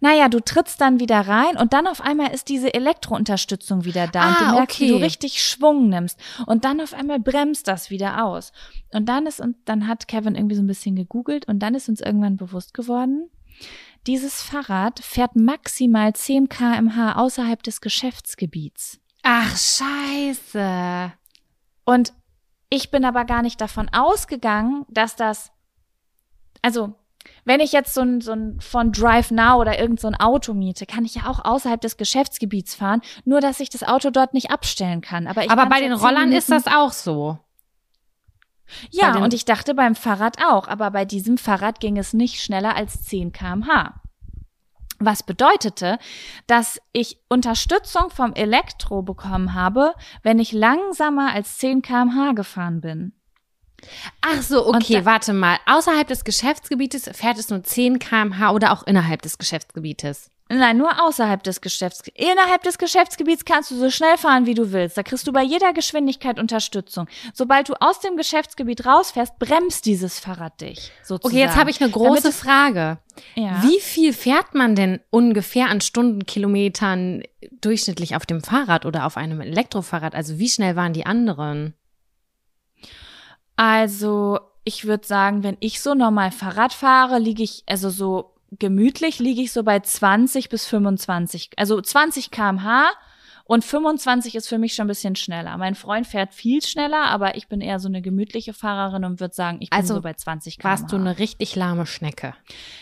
Naja, du trittst dann wieder rein und dann auf einmal ist diese Elektrounterstützung wieder da und Ah, du merkst, wie du okay. richtig Schwung nimmst und dann auf einmal bremst das wieder aus. Und dann ist und dann hat Kevin irgendwie so ein bisschen gegoogelt und dann ist uns irgendwann bewusst geworden, dieses Fahrrad fährt maximal 10 kmh außerhalb des Geschäftsgebiets. Ach, scheiße. Und ich bin aber gar nicht davon ausgegangen, dass das, also, wenn ich jetzt so ein, so ein von Drive Now oder irgend so ein Auto miete, kann ich ja auch außerhalb des Geschäftsgebiets fahren, nur dass ich das Auto dort nicht abstellen kann. Aber, ich Aber bei den Rollern ist das auch so. Ja, und ich dachte beim Fahrrad auch, aber bei diesem Fahrrad ging es nicht schneller als 10 kmh. Was bedeutete, dass ich Unterstützung vom Elektro bekommen habe, wenn ich langsamer als 10 kmh gefahren bin. Ach so, okay, da- warte mal. Außerhalb des Geschäftsgebietes fährt es nur 10 km/h oder auch innerhalb des Geschäftsgebietes? Nein, nur außerhalb des Geschäftsgebiets. Innerhalb des Geschäftsgebiets kannst du so schnell fahren, wie du willst. Da kriegst du bei jeder Geschwindigkeit Unterstützung. Sobald du aus dem Geschäftsgebiet rausfährst, bremst dieses Fahrrad dich. Sozusagen. Okay, jetzt habe ich eine große Frage. Ja. Wie viel fährt man denn ungefähr an Stundenkilometern durchschnittlich auf dem Fahrrad oder auf einem Elektrofahrrad? Also wie schnell waren die anderen? Also, ich würde sagen, wenn ich so normal Fahrrad fahre, liege ich, also so gemütlich liege ich so bei 20 bis 25, also 20 kmh und 25 ist für mich schon ein bisschen schneller. Mein Freund fährt viel schneller, aber ich bin eher so eine gemütliche Fahrerin und würde sagen, ich bin Also so bei 20 kmh. Warst du eine richtig lahme Schnecke?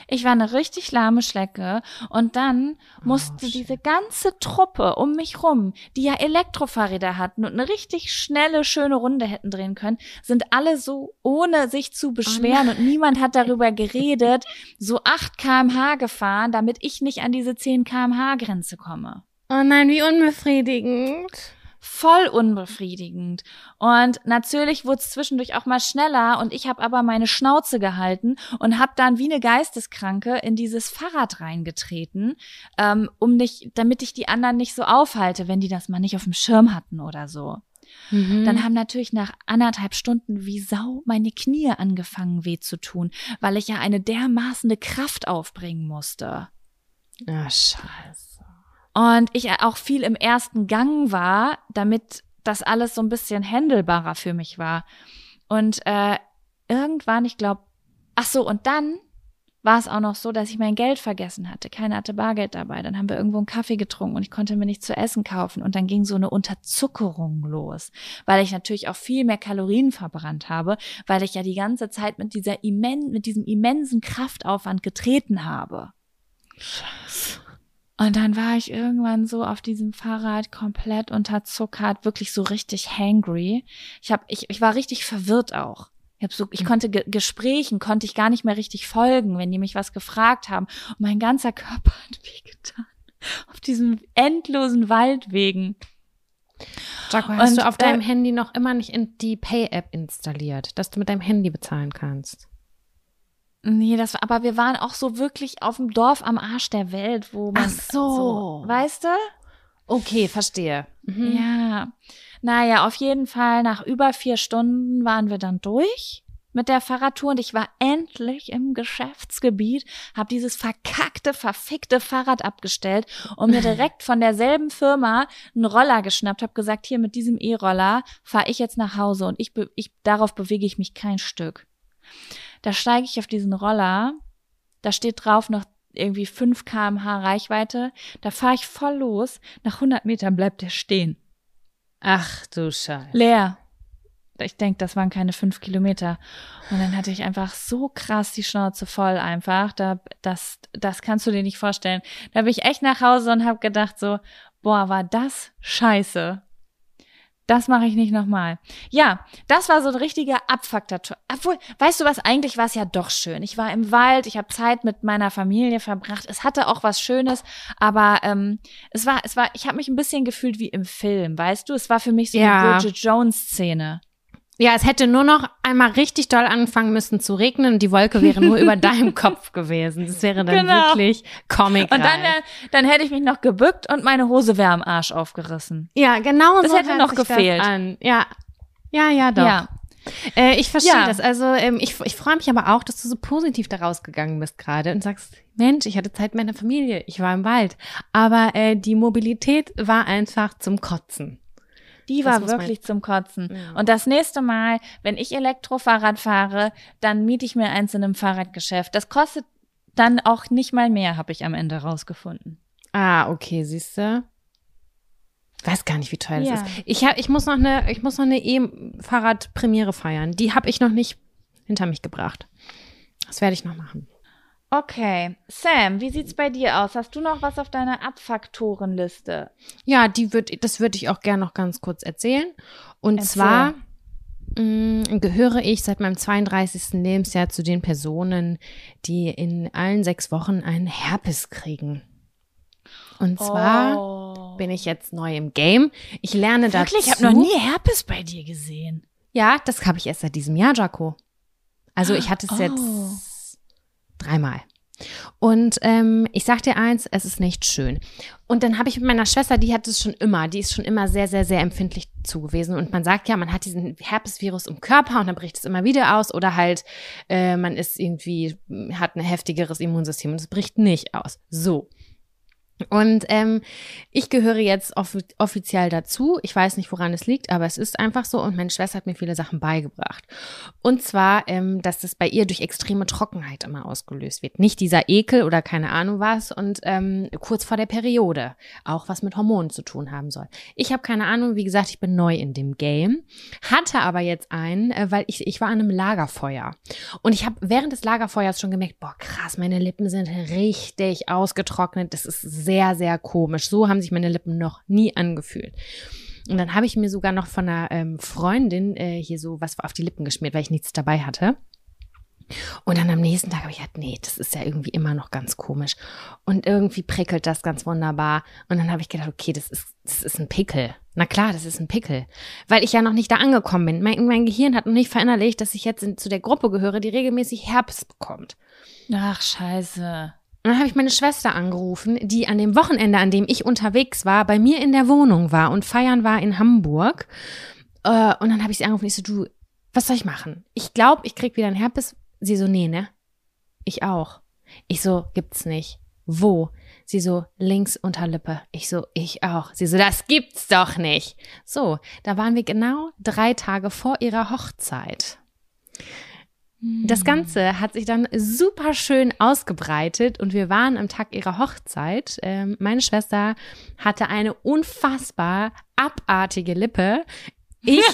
Ich war eine richtig lahme Schlecke und dann musste shit. diese ganze Truppe um mich rum, die ja Elektrofahrräder hatten und eine richtig schnelle, schöne Runde hätten drehen können, sind alle so, ohne sich zu beschweren und niemand hat darüber geredet, so 8 kmh gefahren, damit ich nicht an diese 10 kmh Grenze komme. Oh nein, wie unbefriedigend. Voll unbefriedigend. Und natürlich wurde es zwischendurch auch mal schneller und ich habe aber meine Schnauze gehalten und habe dann wie eine Geisteskranke in dieses Fahrrad reingetreten, ähm, um nicht, damit ich die anderen nicht so aufhalte, wenn die das mal nicht auf dem Schirm hatten oder so. Mhm. Dann haben natürlich nach anderthalb Stunden wie Sau meine Knie angefangen weh zu tun, weil ich ja eine dermaßene Kraft aufbringen musste. Ah, scheiße. Und ich auch viel im ersten Gang war, damit das alles so ein bisschen händelbarer für mich war. Und äh, irgendwann, ich glaube, ach so, und dann war es auch noch so, dass ich mein Geld vergessen hatte. Keiner hatte Bargeld dabei. Dann haben wir irgendwo einen Kaffee getrunken und ich konnte mir nichts zu essen kaufen. Und dann ging so eine Unterzuckerung los, weil ich natürlich auch viel mehr Kalorien verbrannt habe, weil ich ja die ganze Zeit mit dieser immen, mit diesem immensen Kraftaufwand getreten habe. Scheiße. Und dann war ich irgendwann so auf diesem Fahrrad komplett unterzuckert, wirklich so richtig hangry. Ich hab, ich, ich war richtig verwirrt auch. Ich, hab so, ich hm. konnte Ge Gesprächen, konnte ich gar nicht mehr richtig folgen, wenn die mich was gefragt haben. Und mein ganzer Körper hat [laughs] wehgetan. Auf diesen endlosen Waldwegen. Jaco, hast Und, du auf äh, deinem Handy noch immer nicht in die Pay-App installiert, dass du mit deinem Handy bezahlen kannst? Nee, das war, aber wir waren auch so wirklich auf dem Dorf am Arsch der Welt, wo man. Ach so. so weißt du? Okay, verstehe. Mhm. Ja. Naja, auf jeden Fall, nach über vier Stunden waren wir dann durch mit der Fahrradtour und ich war endlich im Geschäftsgebiet, habe dieses verkackte, verfickte Fahrrad abgestellt und mir [laughs] direkt von derselben Firma einen Roller geschnappt, habe gesagt, hier mit diesem E-Roller fahre ich jetzt nach Hause und ich, ich darauf bewege ich mich kein Stück. Da steige ich auf diesen Roller, da steht drauf noch irgendwie 5 kmh Reichweite, da fahre ich voll los, nach 100 Metern bleibt der stehen. Ach du Scheiße. Leer. Ich denke, das waren keine fünf Kilometer. Und dann hatte ich einfach so krass die Schnauze voll einfach. Da, das, das kannst du dir nicht vorstellen. Da bin ich echt nach Hause und habe gedacht so, boah, war das scheiße. Das mache ich nicht nochmal. Ja, das war so ein richtiger Abfaktor. Obwohl, weißt du was, eigentlich war es ja doch schön. Ich war im Wald, ich habe Zeit mit meiner Familie verbracht. Es hatte auch was Schönes, aber ähm, es war, es war, ich habe mich ein bisschen gefühlt wie im Film, weißt du? Es war für mich so ja. eine Bridget Jones-Szene. Ja, es hätte nur noch einmal richtig doll anfangen müssen zu regnen und die Wolke wäre nur über [laughs] deinem Kopf gewesen. Das wäre dann genau. wirklich comic Und dann, dann hätte ich mich noch gebückt und meine Hose wäre am Arsch aufgerissen. Ja, genau das so hätte noch gefehlt. Ja, ja, ja, doch. Ja. Äh, ich verstehe ja. das. Also ähm, ich, ich freue mich aber auch, dass du so positiv da rausgegangen bist gerade und sagst, Mensch, ich hatte Zeit mit meiner Familie, ich war im Wald. Aber äh, die Mobilität war einfach zum Kotzen. Die war wirklich zum Kotzen. Ja. Und das nächste Mal, wenn ich Elektrofahrrad fahre, dann miete ich mir eins in einem Fahrradgeschäft. Das kostet dann auch nicht mal mehr, habe ich am Ende rausgefunden. Ah, okay, siehst du. Weiß gar nicht, wie teuer ja. das ist. Ich, hab, ich muss noch eine, ich muss noch eine E-Fahrrad-Premiere feiern. Die habe ich noch nicht hinter mich gebracht. Das werde ich noch machen. Okay. Sam, wie sieht's bei dir aus? Hast du noch was auf deiner Abfaktorenliste? Ja, die würd, das würde ich auch gerne noch ganz kurz erzählen. Und Erzähl. zwar mh, mm, gehöre ich seit meinem 32. Lebensjahr zu den Personen, die in allen sechs Wochen einen Herpes kriegen. Und zwar oh. bin ich jetzt neu im Game. Ich lerne Wirklich? dazu. Ich habe noch nie Herpes bei dir gesehen. Ja, das habe ich erst seit diesem Jahr, Jaco. Also ich hatte es oh. jetzt Dreimal. Und ähm, ich sag dir eins, es ist nicht schön. Und dann habe ich mit meiner Schwester, die hat es schon immer, die ist schon immer sehr, sehr, sehr empfindlich zu gewesen. Und man sagt ja, man hat diesen Herpesvirus im Körper und dann bricht es immer wieder aus. Oder halt, äh, man ist irgendwie, hat ein heftigeres Immunsystem und es bricht nicht aus. So. Und ähm, ich gehöre jetzt off offiziell dazu. Ich weiß nicht, woran es liegt, aber es ist einfach so. Und meine Schwester hat mir viele Sachen beigebracht. Und zwar, ähm, dass das bei ihr durch extreme Trockenheit immer ausgelöst wird. Nicht dieser Ekel oder keine Ahnung was. Und ähm, kurz vor der Periode auch was mit Hormonen zu tun haben soll. Ich habe keine Ahnung. Wie gesagt, ich bin neu in dem Game. Hatte aber jetzt einen, äh, weil ich, ich war an einem Lagerfeuer. Und ich habe während des Lagerfeuers schon gemerkt, boah, krass, meine Lippen sind richtig ausgetrocknet. Das ist sehr, sehr komisch. So haben sich meine Lippen noch nie angefühlt. Und dann habe ich mir sogar noch von einer ähm, Freundin äh, hier so was auf die Lippen geschmiert, weil ich nichts dabei hatte. Und dann am nächsten Tag habe ich gedacht, nee, das ist ja irgendwie immer noch ganz komisch. Und irgendwie prickelt das ganz wunderbar. Und dann habe ich gedacht, okay, das ist, das ist ein Pickel. Na klar, das ist ein Pickel. Weil ich ja noch nicht da angekommen bin. Mein, mein Gehirn hat noch nicht verinnerlicht, dass ich jetzt in, zu der Gruppe gehöre, die regelmäßig Herpes bekommt. Ach, scheiße. Und dann habe ich meine Schwester angerufen, die an dem Wochenende, an dem ich unterwegs war, bei mir in der Wohnung war und feiern war in Hamburg. Äh, und dann habe ich sie angerufen. Ich so, du, was soll ich machen? Ich glaube, ich krieg wieder ein Herpes. Sie so, nee, ne? Ich auch. Ich so, gibt's nicht. Wo? Sie so, links Unterlippe. Ich so, ich auch. Sie so, das gibt's doch nicht. So, da waren wir genau drei Tage vor ihrer Hochzeit. Das Ganze hat sich dann super schön ausgebreitet und wir waren am Tag ihrer Hochzeit. Ähm, meine Schwester hatte eine unfassbar abartige Lippe. Ich,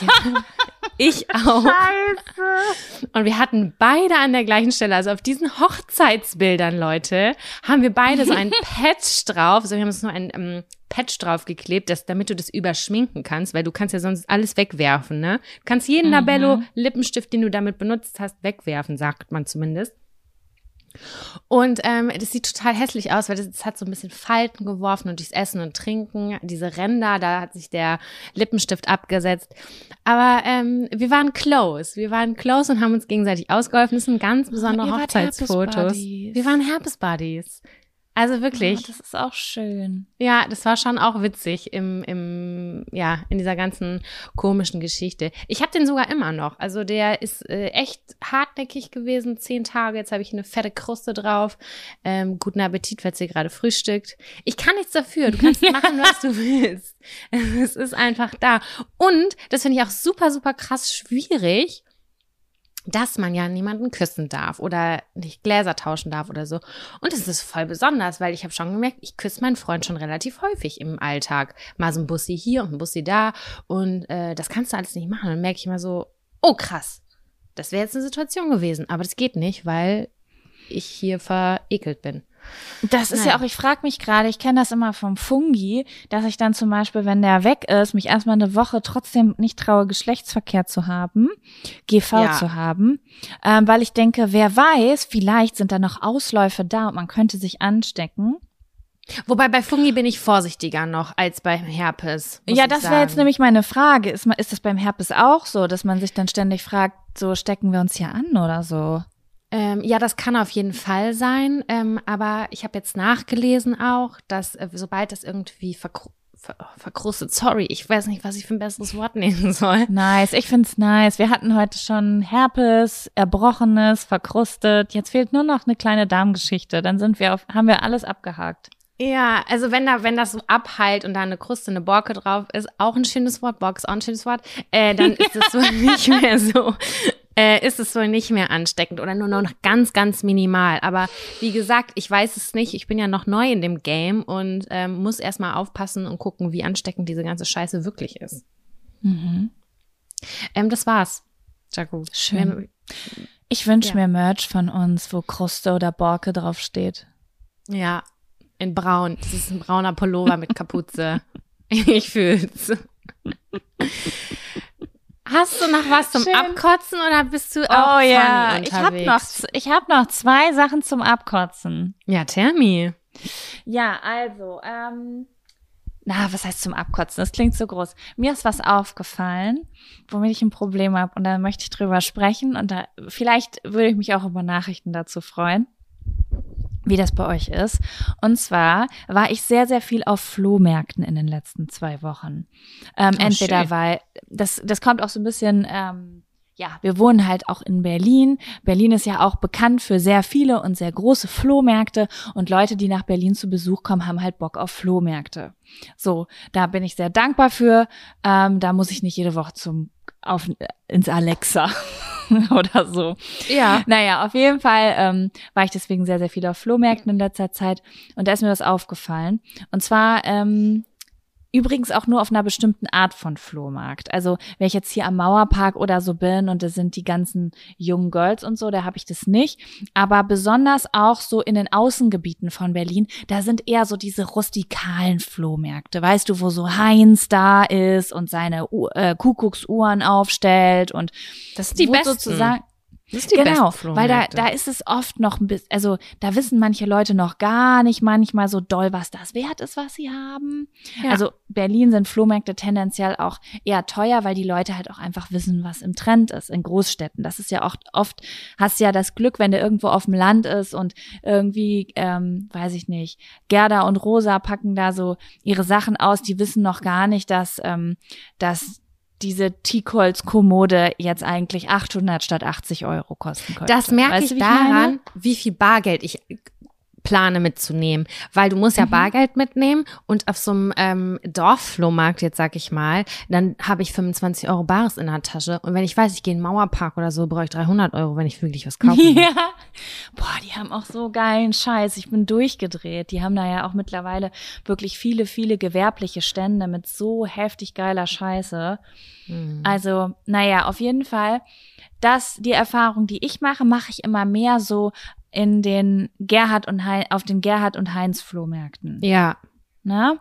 [laughs] ich auch. Scheiße. Und wir hatten beide an der gleichen Stelle, also auf diesen Hochzeitsbildern, Leute, haben wir beide so ein [laughs] Patch drauf. Also wir haben uns nur ein ähm, Patch draufgeklebt, dass, damit du das überschminken kannst, weil du kannst ja sonst alles wegwerfen, ne? Du kannst jeden Mhm. Labello Lippenstift, den du damit benutzt hast, wegwerfen, sagt man zumindest. Und ähm, das sieht total hässlich aus, weil das, das hat so ein bisschen Falten geworfen und durchs Essen und Trinken, diese Ränder, da hat sich der Lippenstift abgesetzt. Aber ähm, wir waren close. Wir waren close und haben uns gegenseitig ausgeholfen. Das sind ganz besondere ihr wart Hochzeitsfotos. Wir waren Herpes-Buddies. Also wirklich. Oh, das ist auch schön. Ja, das war schon auch witzig im, im ja, in dieser ganzen komischen Geschichte. Ich habe den sogar immer noch. Also der ist äh, echt hartnäckig gewesen, zehn Tage. Jetzt habe ich eine fette Kruste drauf. Ähm, guten Appetit, falls ihr gerade frühstückt. Ich kann nichts dafür. Du kannst [laughs] machen, was du willst. [laughs] Es ist einfach da. Und das finde ich auch super, super krass schwierig dass man ja niemanden küssen darf oder nicht Gläser tauschen darf oder so. Und es ist voll besonders, weil ich habe schon gemerkt, ich küsse meinen Freund schon relativ häufig im Alltag. Mal so ein Bussi hier und ein Bussi da. Und äh, das kannst du alles nicht machen. Dann merke ich immer so, oh krass, das wäre jetzt eine Situation gewesen. Aber das geht nicht, weil ich hier verekelt bin. Das ist Nein. ja auch, ich frage mich gerade, ich kenne das immer vom Fungi, dass ich dann zum Beispiel, wenn der weg ist, mich erstmal eine Woche trotzdem nicht traue, Geschlechtsverkehr zu haben, GV Ja. zu haben, ähm, weil ich denke, wer weiß, vielleicht sind da noch Ausläufe da und man könnte sich anstecken. Wobei bei Fungi bin ich vorsichtiger noch als bei Herpes. ja, das wäre jetzt nämlich meine Frage. Ist, ist das beim Herpes auch so, dass man sich dann ständig fragt, so stecken wir uns hier an oder so? Ähm, ja, das kann auf jeden Fall sein. Ähm, aber ich habe jetzt nachgelesen auch, dass äh, sobald das irgendwie verkru ver verkrustet, sorry, ich weiß nicht, was ich für ein besseres Wort [laughs] nehmen soll. Nice, ich find's nice. Wir hatten heute schon Herpes, Erbrochenes, verkrustet. Jetzt fehlt nur noch eine kleine Darmgeschichte. Dann sind wir auf, haben wir alles abgehakt. Ja, also wenn da, wenn das so abheilt und da eine Kruste, eine Borke drauf ist, auch ein schönes Wort, Borke ist auch ein schönes Wort, äh, dann ist es [laughs] wohl nicht mehr so, äh, ist es wohl nicht mehr ansteckend oder nur noch ganz, ganz minimal. Aber wie gesagt, ich weiß es nicht. Ich bin ja noch neu in dem Game und ähm, muss erstmal aufpassen und gucken, wie ansteckend diese ganze Scheiße wirklich ist. Mhm. Ähm, das war's. Jaco. Schön. Ich wünsch Ja. mir Merch von uns, wo Kruste oder Borke draufsteht. Ja, in braun. Das ist ein brauner Pullover mit Kapuze. [laughs] Ich fühl's. Hast du noch was zum Schön. Abkotzen oder bist du auch Oh ich habe noch, ich hab noch zwei Sachen zum Abkotzen. Ja, tell me. Ja, also, ähm, na, was heißt zum Abkotzen? Das klingt so groß. Mir ist was aufgefallen, womit ich ein Problem habe und da möchte ich drüber sprechen und da vielleicht würde ich mich auch über Nachrichten dazu freuen, wie das bei euch ist. Und zwar war ich sehr, sehr viel auf Flohmärkten in den letzten zwei Wochen. Ähm, Oh, entweder schön. weil das das kommt auch so ein bisschen ähm, ja, wir wohnen halt auch in Berlin. Berlin ist ja auch bekannt für sehr viele und sehr große Flohmärkte und Leute, die nach Berlin zu Besuch kommen, haben halt Bock auf Flohmärkte. So, da bin ich sehr dankbar für. Ähm, da muss ich nicht jede Woche zum auf ins Alexa [laughs] [laughs] oder so. Ja. Naja, auf jeden Fall ähm, war ich deswegen sehr, sehr viel auf Flohmärkten in letzter Zeit und da ist mir was aufgefallen. Und zwar ähm, übrigens auch nur auf einer bestimmten Art von Flohmarkt. Also wenn ich jetzt hier am Mauerpark oder so bin und da sind die ganzen jungen Girls und so, da habe ich das nicht. Aber besonders auch so in den Außengebieten von Berlin, da sind eher so diese rustikalen Flohmärkte. Weißt du, wo so Heinz da ist und seine U äh, Kuckucksuhren aufstellt und Das sind die besten. sozusagen Das sind die genau, weil da, da ist es oft noch ein bisschen, also da wissen manche Leute noch gar nicht manchmal so doll, was das wert ist, was sie haben. Ja. Also Berlin sind Flohmärkte tendenziell auch eher teuer, weil die Leute halt auch einfach wissen, was im Trend ist in Großstädten. Das ist ja auch oft, hast ja das Glück, wenn du irgendwo auf dem Land ist und irgendwie, ähm, weiß ich nicht, Gerda und Rosa packen da so ihre Sachen aus, die wissen noch gar nicht, dass, ähm, dass diese Teakholz-Kommode jetzt eigentlich 800 statt 80 Euro kosten könnte. Das merke Weißt ich du, wie daran, wie viel Bargeld ich plane mitzunehmen, weil du musst ja mhm. Bargeld mitnehmen und auf so einem ähm, Dorfflohmarkt, jetzt sag ich mal, dann habe ich 25 Euro Bares in der Tasche und wenn ich weiß, ich gehe in den Mauerpark oder so, brauche ich 300 Euro, wenn ich wirklich was kaufe. [laughs] Ja, boah, die haben auch so geilen Scheiß, ich bin durchgedreht, die haben da ja auch mittlerweile wirklich viele, viele gewerbliche Stände mit so heftig geiler Scheiße. Mhm. Also, naja, auf jeden Fall, dass die Erfahrung, die ich mache, mache ich immer mehr so in den Gerhard und Heinz, auf den Gerhard und Heinz Flohmärkten. Ja. Na?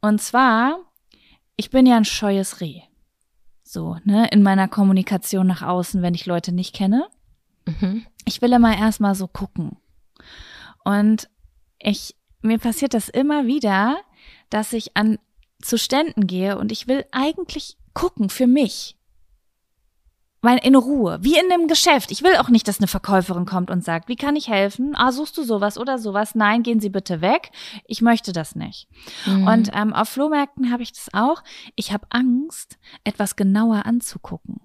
Und zwar, ich bin ja ein scheues Reh. So, ne, in meiner Kommunikation nach außen, wenn ich Leute nicht kenne. Mhm. Ich will immer erstmal so gucken. Und ich, mir passiert das immer wieder, dass ich an zu Ständen gehe und ich will eigentlich gucken für mich mal in Ruhe, wie in einem Geschäft. Ich will auch nicht, dass eine Verkäuferin kommt und sagt, wie kann ich helfen? Ah, suchst du sowas oder sowas? Nein, gehen Sie bitte weg. Ich möchte das nicht. Mhm. Und ähm, auf Flohmärkten habe ich das auch. Ich habe Angst, etwas genauer anzugucken.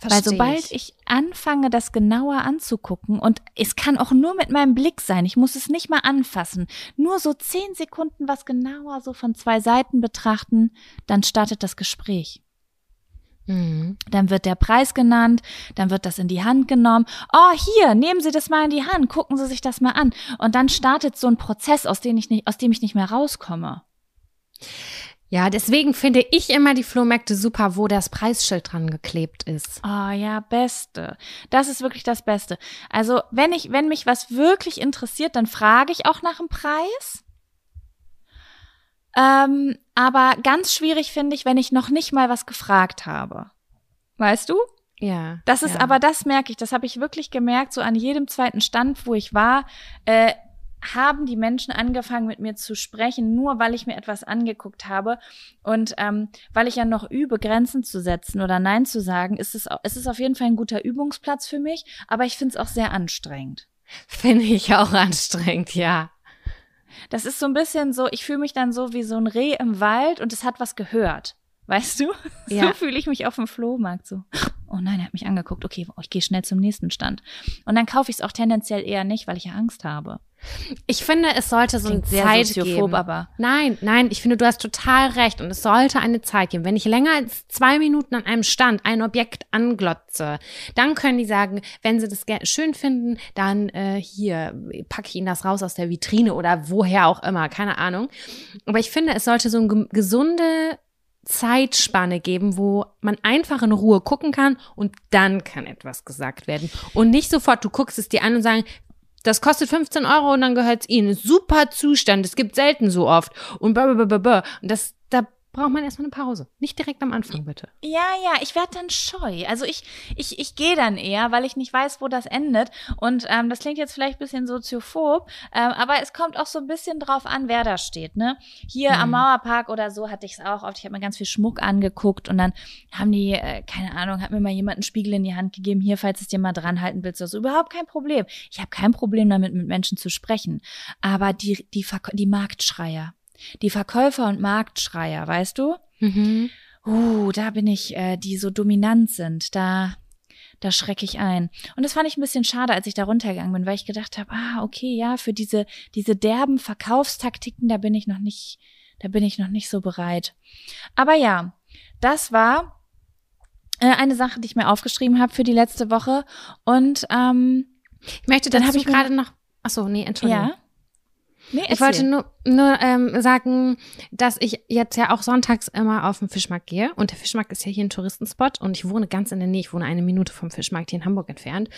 Versteh Weil sobald ich. ich anfange, das genauer anzugucken, und es kann auch nur mit meinem Blick sein, ich muss es nicht mal anfassen, nur so zehn Sekunden was genauer so von zwei Seiten betrachten, dann startet das Gespräch. Mhm. Dann wird der Preis genannt, dann wird das in die Hand genommen. Oh, hier, nehmen Sie das mal in die Hand, gucken Sie sich das mal an. Und dann startet so ein Prozess, aus dem ich nicht, aus dem ich nicht mehr rauskomme. Ja, deswegen finde ich immer die Flohmärkte super, wo das Preisschild dran geklebt ist. Oh ja, beste. Das ist wirklich das Beste. Also, wenn ich, wenn mich was wirklich interessiert, dann frage ich auch nach dem Preis. Ähm, aber ganz schwierig finde ich, wenn ich noch nicht mal was gefragt habe. Weißt du? Ja. Das ist ja. aber, das merke ich, das habe ich wirklich gemerkt, so an jedem zweiten Stand, wo ich war, äh, haben die Menschen angefangen mit mir zu sprechen, nur weil ich mir etwas angeguckt habe. Und ähm, weil ich ja noch übe, Grenzen zu setzen oder Nein zu sagen, ist es, ist es auf jeden Fall ein guter Übungsplatz für mich, aber ich finde es auch sehr anstrengend. Finde ich auch [laughs] anstrengend, ja. Das ist so ein bisschen so, ich fühle mich dann so wie so ein Reh im Wald und es hat was gehört. Weißt du? [laughs] Ja. So fühle ich mich auf dem Flohmarkt so. Oh nein, er hat mich angeguckt. Okay, ich gehe schnell zum nächsten Stand. Und dann kaufe ich es auch tendenziell eher nicht, weil ich ja Angst habe. Ich finde, es sollte so eine Zeit geben. Aber. Nein, nein, ich finde, du hast total recht und es sollte eine Zeit geben. Wenn ich länger als zwei Minuten an einem Stand ein Objekt anglotze, dann können die sagen, wenn sie das schön finden, dann äh, hier packe ich ihnen das raus aus der Vitrine oder woher auch immer, keine Ahnung. Aber ich finde, es sollte so eine gesunde Zeitspanne geben, wo man einfach in Ruhe gucken kann und dann kann etwas gesagt werden. Und nicht sofort, du guckst es dir an und sagen, das kostet 15 Euro und dann gehört es ihnen. Super Zustand. Es gibt selten so oft. Und blablabla. Und das, da braucht man erstmal eine Pause. Nicht direkt am Anfang, bitte. Ja, ja, ich werde dann scheu. Also ich, ich, ich gehe dann eher, weil ich nicht weiß, wo das endet. Und ähm, das klingt jetzt vielleicht ein bisschen soziophob, ähm, aber es kommt auch so ein bisschen drauf an, wer da steht. Ne? Hier mhm. am Mauerpark oder so hatte ich es auch oft. Ich habe mir ganz viel Schmuck angeguckt und dann haben die, äh, keine Ahnung, hat mir mal jemand einen Spiegel in die Hand gegeben. Hier, falls es dir mal dran halten willst, also überhaupt kein Problem. Ich habe kein Problem damit, mit Menschen zu sprechen. Aber die, die, die Marktschreier, die Verkäufer und Marktschreier, weißt du? Mhm. Uh, da bin ich, äh, die so dominant sind. Da, da schrecke ich ein. Und das fand ich ein bisschen schade, als ich da runtergegangen bin, weil ich gedacht habe, ah, okay, ja, für diese, diese derben Verkaufstaktiken, da bin ich noch nicht, da bin ich noch nicht so bereit. Aber ja, das war äh, eine Sache, die ich mir aufgeschrieben habe für die letzte Woche. Und ähm, ich möchte dann habe ich gerade noch. Ach so, nee, Entschuldigung. Ja. Nee, ich wollte nur, nur ähm, sagen, dass ich jetzt ja auch sonntags immer auf den Fischmarkt gehe. Und der Fischmarkt ist ja hier ein Touristenspot und ich wohne ganz in der Nähe. Ich wohne eine Minute vom Fischmarkt hier in Hamburg entfernt.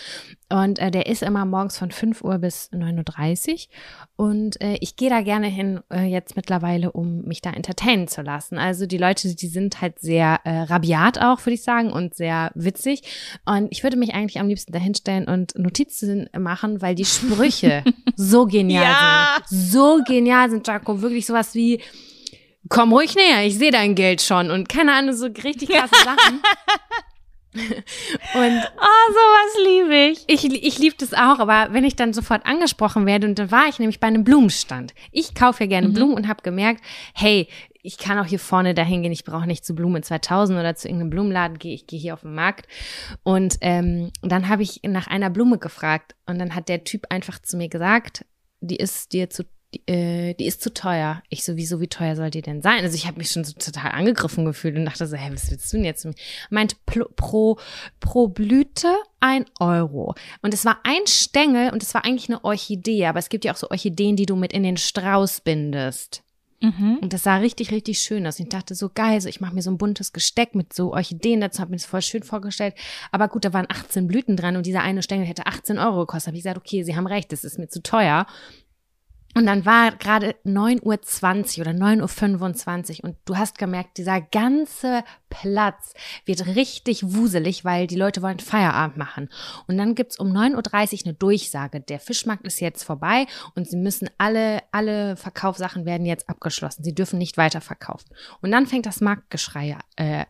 Und äh, der ist immer morgens von 5 Uhr bis 9.30 Uhr. Und äh, ich gehe da gerne hin äh, jetzt mittlerweile, um mich da entertainen zu lassen. Also die Leute, die sind halt sehr äh, rabiat auch, würde ich sagen, und sehr witzig. Und ich würde mich eigentlich am liebsten dahinstellen und Notizen machen, weil die Sprüche [laughs] so genial ja. sind so genial sind, Jaco. Wirklich sowas wie, komm ruhig näher, ich sehe dein Geld schon. Und keine Ahnung, so richtig krasse [laughs] Sachen. und oh, sowas liebe ich. Ich, ich liebe das auch, aber wenn ich dann sofort angesprochen werde, und dann war ich nämlich bei einem Blumenstand. Ich kaufe ja gerne mhm. Blumen und habe gemerkt, hey, ich kann auch hier vorne dahin gehen, ich brauche nicht zu Blumen 2000 oder zu irgendeinem Blumenladen gehen, ich gehe hier auf den Markt. Und ähm, dann habe ich nach einer Blume gefragt und dann hat der Typ einfach zu mir gesagt, die ist dir zu die, äh, die ist zu teuer. Ich so, wieso, wie teuer soll die denn sein? Also ich habe mich schon so total angegriffen gefühlt und dachte so, hä, was willst du denn jetzt? Meint pro, pro Blüte ein Euro. Und es war ein Stängel und es war eigentlich eine Orchidee, aber es gibt ja auch so Orchideen, die du mit in den Strauß bindest. Mhm. Und das sah richtig, richtig schön aus. Ich dachte so geil, so ich mache mir so ein buntes Gesteck mit so Orchideen dazu, habe mir das voll schön vorgestellt. Aber gut, da waren 18 Blüten dran und dieser eine Stängel hätte 18 Euro gekostet. Habe ich gesagt, okay, Sie haben recht, das ist mir zu teuer. Und dann war gerade 9.20 Uhr oder 9.25 Uhr und du hast gemerkt, dieser ganze Platz wird richtig wuselig, weil die Leute wollen Feierabend machen. Und dann gibt's um 9.30 Uhr eine Durchsage. Der Fischmarkt ist jetzt vorbei und sie müssen alle, alle Verkaufssachen werden jetzt abgeschlossen. Sie dürfen nicht weiterverkaufen. Und dann fängt das Marktgeschrei äh,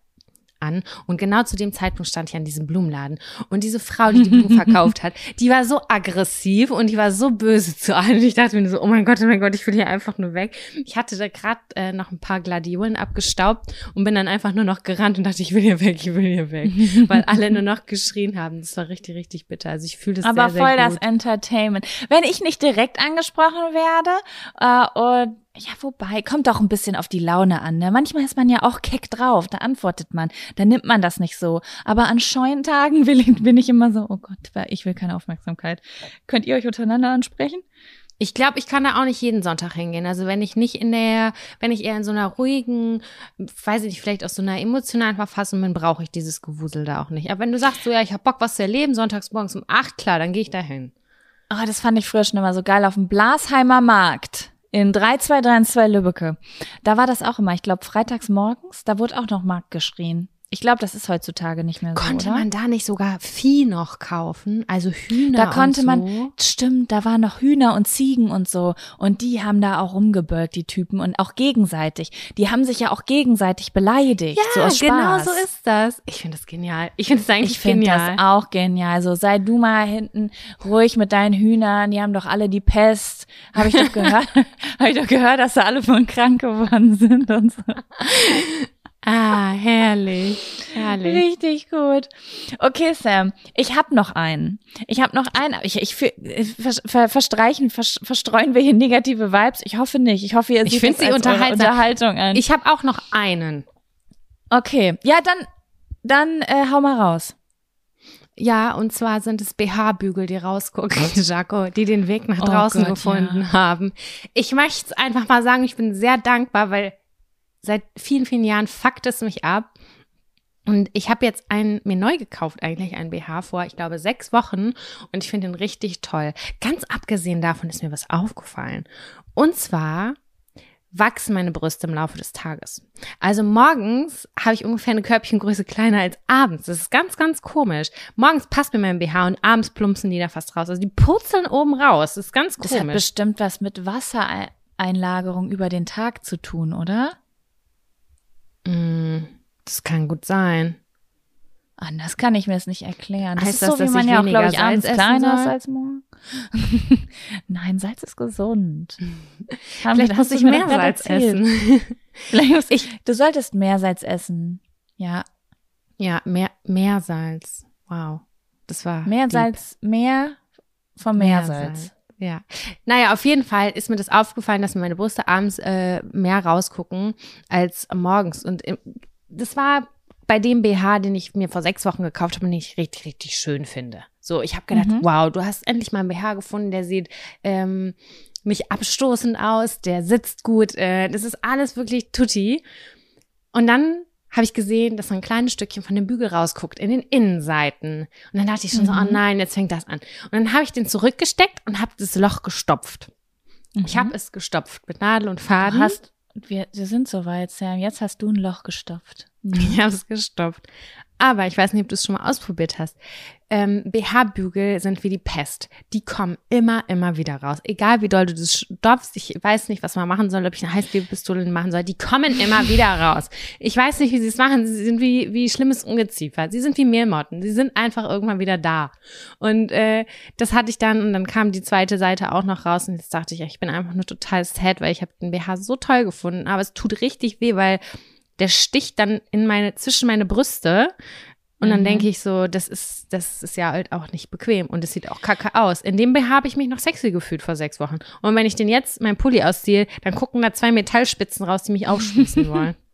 an. Und genau zu dem Zeitpunkt stand ich an diesem Blumenladen. Und diese Frau, die die Blumen [laughs] verkauft hat, die war so aggressiv und die war so böse zu allen. Und ich dachte mir so, oh mein Gott, oh mein Gott, ich will hier einfach nur weg. Ich hatte da gerade äh, noch ein paar Gladiolen abgestaubt und bin dann einfach nur noch gerannt und dachte, ich will hier weg, ich will hier weg. [laughs] Weil alle nur noch geschrien haben. Das war richtig, richtig bitter. Also ich fühle das Aber sehr, voll sehr gut. das Entertainment. Wenn ich nicht direkt angesprochen werde äh, und ja, wobei, kommt doch ein bisschen auf die Laune an. Ne? Manchmal ist man ja auch keck drauf, da antwortet man, da nimmt man das nicht so. Aber an scheuen Tagen will ich, bin ich immer so, oh Gott, ich will keine Aufmerksamkeit. Könnt ihr euch untereinander ansprechen? Ich glaube, ich kann da auch nicht jeden Sonntag hingehen. Also wenn ich nicht in der, wenn ich eher in so einer ruhigen, weiß ich nicht, vielleicht aus so einer emotionalen Verfassung bin, brauche ich dieses Gewusel da auch nicht. Aber wenn du sagst, so ja, ich hab Bock, was zu erleben, sonntags morgens um acht, klar, dann gehe ich da hin. Oh, das fand ich früher schon immer so geil auf dem Blasheimer Markt in 3232 Lübbecke. Da war das auch immer. Ich glaube, freitags morgens, da wurde auch noch Markt geschrien. Ich glaube, das ist heutzutage nicht mehr so. Konnte oder? man da nicht sogar Vieh noch kaufen? Also Hühner. Da konnte und so? man, stimmt, da waren noch Hühner und Ziegen und so. Und die haben da auch rumgebölkt, die Typen. Und auch gegenseitig. Die haben sich ja auch gegenseitig beleidigt. Ja, so genau so ist das. Ich finde das genial. Ich finde es eigentlich Ich finde genial. das auch genial. So sei du mal hinten ruhig mit deinen Hühnern. Die haben doch alle die Pest. Habe ich doch [laughs] gehört. [laughs] Habe ich doch gehört, dass da alle von krank geworden sind und so. [laughs] Ah, herrlich. Herrlich. Richtig gut. Okay, Sam, ich habe noch einen. Ich habe noch einen. Ich, ich, für, ver, ver, verstreichen, vers, verstreuen wir hier negative Vibes. Ich hoffe nicht. Ich hoffe, ihr Ich seht das sie als. Unterhaltung an. Ich habe auch noch einen. okay, ja, dann, dann äh, hau mal raus. Ja, und zwar sind es BH-Bügel, die rausgucken, [laughs] Jaco, die den Weg nach Oh draußen Gott, gefunden ja. haben. Ich möchte es einfach mal sagen, ich bin sehr dankbar, weil seit vielen, vielen Jahren fuckt es mich ab. Und ich habe jetzt einen mir neu gekauft, eigentlich einen BH vor, ich glaube, sechs Wochen. Und ich finde ihn richtig toll. Ganz abgesehen davon ist mir was aufgefallen. Und zwar wachsen meine Brüste im Laufe des Tages. Also morgens habe ich ungefähr eine Körbchengröße kleiner als abends. Das ist ganz, ganz komisch. Morgens passt mir mein BH und abends plumpsen die da fast raus. Also die purzeln oben raus. Das ist ganz Das hat komisch. bestimmt was mit Wassereinlagerung über den Tag zu tun, oder? Mm, das kann gut sein. Anders kann ich mir es nicht erklären. Das Heißt ist das, so, wie dass man ich ja auch, glaube ich, abends kleiner ist soll? als morgen. [laughs] Nein, Salz ist gesund. [laughs] Haben- Vielleicht muss ich mehr Salz erzählt. essen. [laughs] Vielleicht musst, ich, du solltest mehr Salz essen. Ja, ja, mehr, mehr Salz. Wow. Das war mehr deep. Salz, mehr vom Meersalz. Ja. Naja, auf jeden Fall ist mir das aufgefallen, dass meine Brüste abends äh, mehr rausgucken als morgens. Und äh, das war bei dem BH, den ich mir vor sechs Wochen gekauft habe und den ich richtig, richtig schön finde. So, ich habe gedacht, Mhm. wow, du hast endlich mal einen BH gefunden, der sieht ähm, nicht abstoßend aus, der sitzt gut. Äh, das ist alles wirklich tutti. Und dann habe ich gesehen, dass so ein kleines Stückchen von dem Bügel rausguckt in den Innenseiten. Und dann dachte ich schon so, oh Mhm. nein, jetzt fängt das an. Und dann habe ich den zurückgesteckt und habe das Loch gestopft. Ich habe es gestopft mit Nadel und Du Faden. hast, wir, wir sind soweit, Sam. Jetzt hast du ein Loch gestopft. [laughs] Ich habe es gestopft. Aber ich weiß nicht, ob du es schon mal ausprobiert hast. Ähm, BH-Bügel sind wie die Pest. Die kommen immer, immer wieder raus. Egal wie doll du das stopfst. Ich weiß nicht, was man machen soll, ob ich eine Heißklebepistole machen soll. Die kommen immer [laughs] wieder raus. Ich weiß nicht, wie sie es machen. Sie sind wie, wie schlimmes Ungeziefer. Sie sind wie Mehlmotten. Sie sind einfach irgendwann wieder da. Und äh, das hatte ich dann und dann kam die zweite Seite auch noch raus und jetzt dachte ich, ich bin einfach nur total sad, weil ich habe den BH so toll gefunden. Aber es tut richtig weh, weil der sticht dann in meine, zwischen meine Brüste Und dann Mhm. denke ich so, das ist, das ist ja halt auch nicht bequem und es sieht auch kacke aus. In dem BH habe ich mich noch sexy gefühlt vor sechs Wochen. Und wenn ich den jetzt, mein Pulli ausziehe, dann gucken da zwei Metallspitzen raus, die mich aufspießen wollen. [laughs]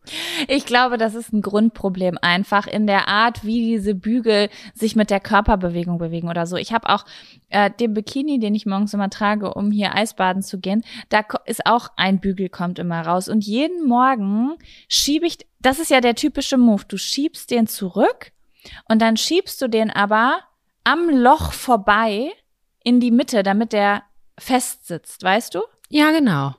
Ich glaube, das ist ein Grundproblem einfach in der Art, wie diese Bügel sich mit der Körperbewegung bewegen oder so. Ich habe auch äh, den Bikini, den ich morgens immer trage, um hier Eisbaden zu gehen. Da ist auch ein Bügel kommt immer raus und jeden Morgen schiebe ich. Das ist ja der typische Move. Du schiebst den zurück und dann schiebst du den aber am Loch vorbei in die Mitte, damit der fest sitzt, weißt du? ja, genau.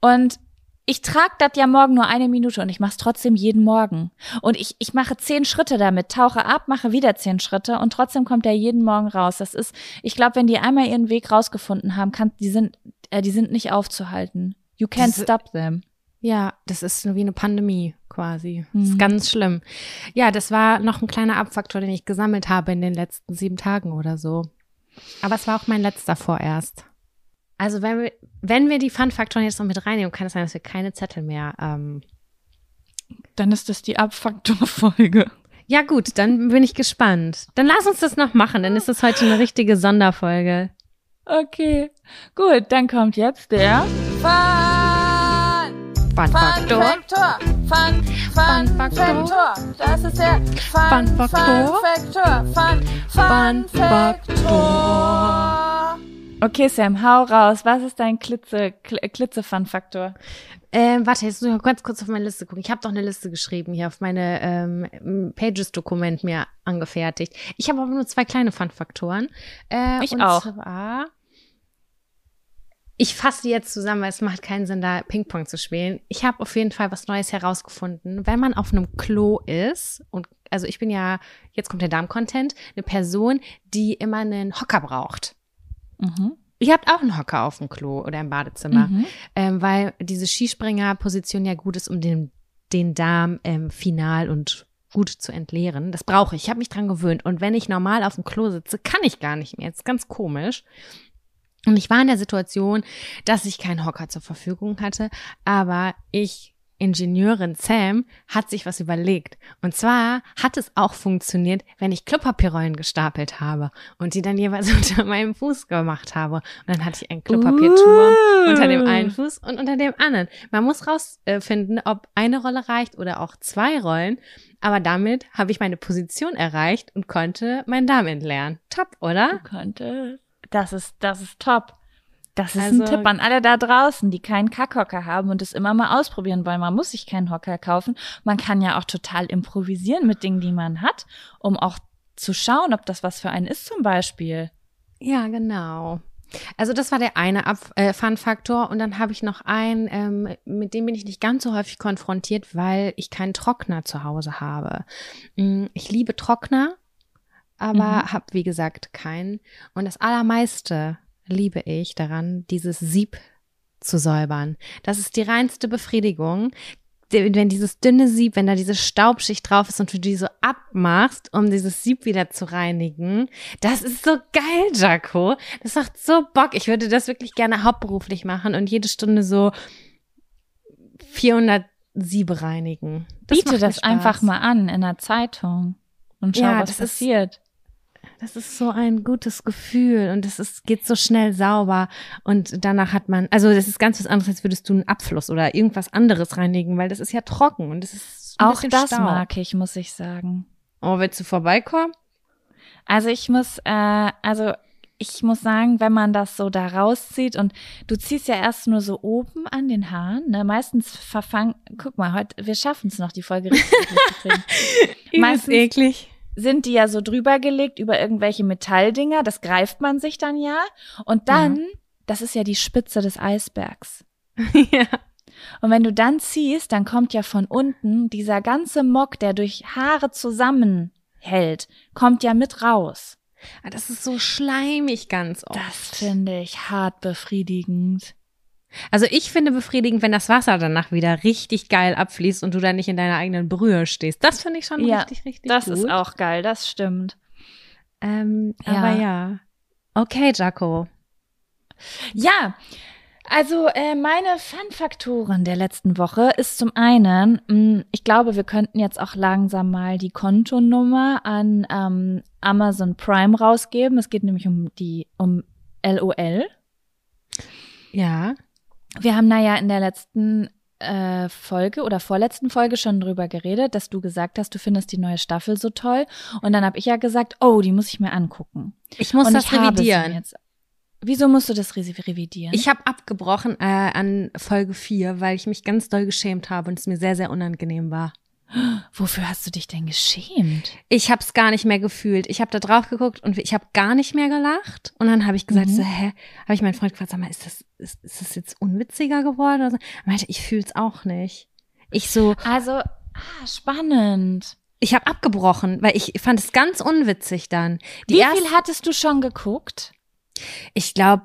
Und ich trage das ja morgen nur eine Minute und ich mache es trotzdem jeden Morgen. Und ich, ich mache zehn Schritte damit, tauche ab, mache wieder zehn Schritte und trotzdem kommt er jeden Morgen raus. Das ist, ich glaube, wenn die einmal ihren Weg rausgefunden haben, kann, die sind, äh, die sind nicht aufzuhalten. You can't Das- stop them. Ja, das ist wie eine Pandemie quasi. Das Mhm. ist ganz schlimm. Ja, das war noch ein kleiner Abfaktor, den ich gesammelt habe in den letzten sieben Tagen oder so. Aber es war auch mein letzter vorerst. Also wenn wir, wenn wir die Fun-Faktoren jetzt noch mit reinnehmen, kann es sein, dass wir keine Zettel mehr. Ähm Dann ist das die Abfaktorfolge. ja gut, dann bin ich gespannt. Dann lass uns das noch machen. Dann ist das heute eine richtige Sonderfolge. Okay, gut, dann kommt jetzt der Fun. Fun-Faktor. Faktor. Fun, Fun Faktor. Das ist der Fun Faktor. Faktor. Fun, Fun Faktor. Okay, Sam, hau raus. Was ist dein Klitze, Kl- Klitze-Fun-Faktor? Ähm, warte, jetzt muss ich mal ganz kurz auf meine Liste gucken. Ich habe doch eine Liste geschrieben, hier auf meine ähm, Pages-Dokument mir angefertigt. Ich habe aber nur zwei kleine Fun-Faktoren. Äh, Ich und auch. Zwar, ich fasse die jetzt zusammen, weil es macht keinen Sinn, da Ping-Pong zu spielen. Ich habe auf jeden Fall was Neues herausgefunden. Wenn man auf einem Klo ist, und also ich bin ja, jetzt kommt der Darm-Content, eine Person, die immer einen Hocker braucht. Mhm. Ihr habt auch einen Hocker auf dem Klo oder im Badezimmer Mhm. ähm, weil diese Skispringer-Position ja gut ist, um den, den Darm ähm, final und gut zu entleeren. Das brauche ich. Ich habe mich dran gewöhnt. Und wenn ich normal auf dem Klo sitze, kann ich gar nicht mehr. Das ist ganz komisch. Und ich war in der Situation, dass ich keinen Hocker zur Verfügung hatte, aber ich Ingenieurin Sam hat sich was überlegt. Und zwar hat es auch funktioniert, wenn ich Klopapierrollen gestapelt habe und die dann jeweils [laughs] unter meinem Fuß gemacht habe. Und dann hatte ich einen Klopapierturm Uh. unter dem einen Fuß und unter dem anderen. Man muss rausfinden, ob eine Rolle reicht oder auch zwei Rollen. Aber damit habe ich meine Position erreicht und konnte meinen Darm entleeren. Top, oder? Du könntest. Das ist, das ist top. Das ist Also- ein Tipp an alle da draußen, die keinen Kackhocker haben und es immer mal ausprobieren wollen. Man muss sich keinen Hocker kaufen. Man kann ja auch total improvisieren mit Dingen, die man hat, um auch zu schauen, ob das was für einen ist zum Beispiel. Ja, genau. Also das war der eine Ab äh, Fun-Faktor und dann habe ich noch einen, ähm, mit dem bin ich nicht ganz so häufig konfrontiert, weil ich keinen Trockner zu Hause habe. Mm, Ich liebe Trockner, aber Mhm. habe wie gesagt keinen. Und das allermeiste liebe ich daran, dieses Sieb zu säubern. Das ist die reinste Befriedigung. Wenn dieses dünne Sieb, wenn da diese Staubschicht drauf ist und du die so abmachst, um dieses Sieb wieder zu reinigen, das ist so geil, Jaco. Das macht so Bock. Ich würde das wirklich gerne hauptberuflich machen und jede Stunde so 400 Siebe reinigen. Das Biete das einfach mal an in der Zeitung und schau, Ja, was das ist- passiert. Das ist so ein gutes Gefühl und es ist, geht so schnell sauber und danach hat man, also das ist ganz was anderes, als würdest du einen Abfluss oder irgendwas anderes reinigen, weil das ist ja trocken und es ist ein Auch das Staub. mag ich, muss ich sagen. Oh, willst du vorbeikommen? Also ich muss, äh, also ich muss sagen, wenn man das so da rauszieht und du ziehst ja erst nur so oben an den Haaren, ne? Meistens verfangen, guck mal, heute, wir schaffen es noch, die Folge richtig zu kriegen. [laughs] Meistens- eklig. Sind die ja so drüber gelegt über irgendwelche Metalldinger, das greift man sich dann ja. Und dann, das ist ja die Spitze des Eisbergs. [laughs] ja. Und wenn du dann ziehst, dann kommt ja von unten dieser ganze Mock, der durch Haare zusammenhält, kommt ja mit raus. Ah, Das ist so schleimig ganz oft. Das finde ich hart befriedigend. Also ich finde befriedigend, wenn das Wasser danach wieder richtig geil abfließt und du dann nicht in deiner eigenen Brühe stehst. Das finde ich schon Ja, richtig, richtig Das gut. ist auch geil, das stimmt. Ähm, Ja. Aber ja. Okay, Jaco. Ja, Also äh, meine Fun-Faktoren der letzten Woche ist zum einen, mh, ich glaube, wir könnten jetzt auch langsam mal die Kontonummer an ähm, Amazon Prime rausgeben. Es geht nämlich um die um LOL. Ja. Wir haben da ja in der letzten äh, Folge oder vorletzten Folge schon drüber geredet, dass du gesagt hast, du findest die neue Staffel so toll. Und dann habe ich ja gesagt, oh, die muss ich mir angucken. Ich muss Und das ich revidieren. Jetzt. Wieso musst du das re- revidieren? Ich habe abgebrochen äh, an Folge 4, weil ich mich ganz doll geschämt habe und es mir sehr, sehr unangenehm war. Wofür hast du dich denn geschämt? Ich habe es gar nicht mehr gefühlt. Ich habe da drauf geguckt und ich habe gar nicht mehr gelacht. Und dann habe ich gesagt, Mhm. so, hä? Habe ich meinen Freund gefragt, sag mal, ist das, ist, ist das jetzt unwitziger geworden? Oder so? Er meinte, ich fühl's auch nicht. Ich so, Also, ah, spannend. ich habe abgebrochen, weil ich fand es ganz unwitzig dann. Die Wie erste- viel hattest du schon geguckt? Ich glaube,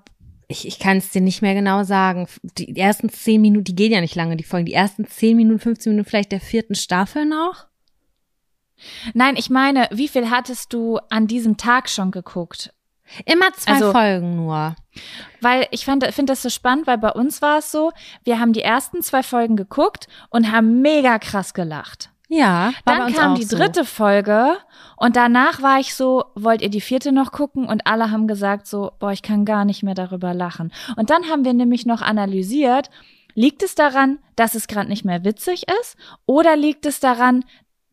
ich, ich kann es dir nicht mehr genau sagen. Die ersten zehn Minuten, die gehen ja nicht lange, die Folgen. Die ersten zehn Minuten, 15 Minuten vielleicht der vierten Staffel noch. Nein, ich meine, wie viel hattest du an diesem Tag schon geguckt? Immer zwei Also- Folgen nur. Weil ich finde das so spannend, weil bei uns war es so, wir haben die ersten zwei Folgen geguckt und haben mega krass gelacht. Ja. Dann kam die so. dritte Folge und danach war ich so, wollt ihr die vierte noch gucken? Und alle haben gesagt so, boah, ich kann gar nicht mehr darüber lachen. Und dann haben wir nämlich noch analysiert, liegt es daran, dass es gerade nicht mehr witzig ist oder liegt es daran,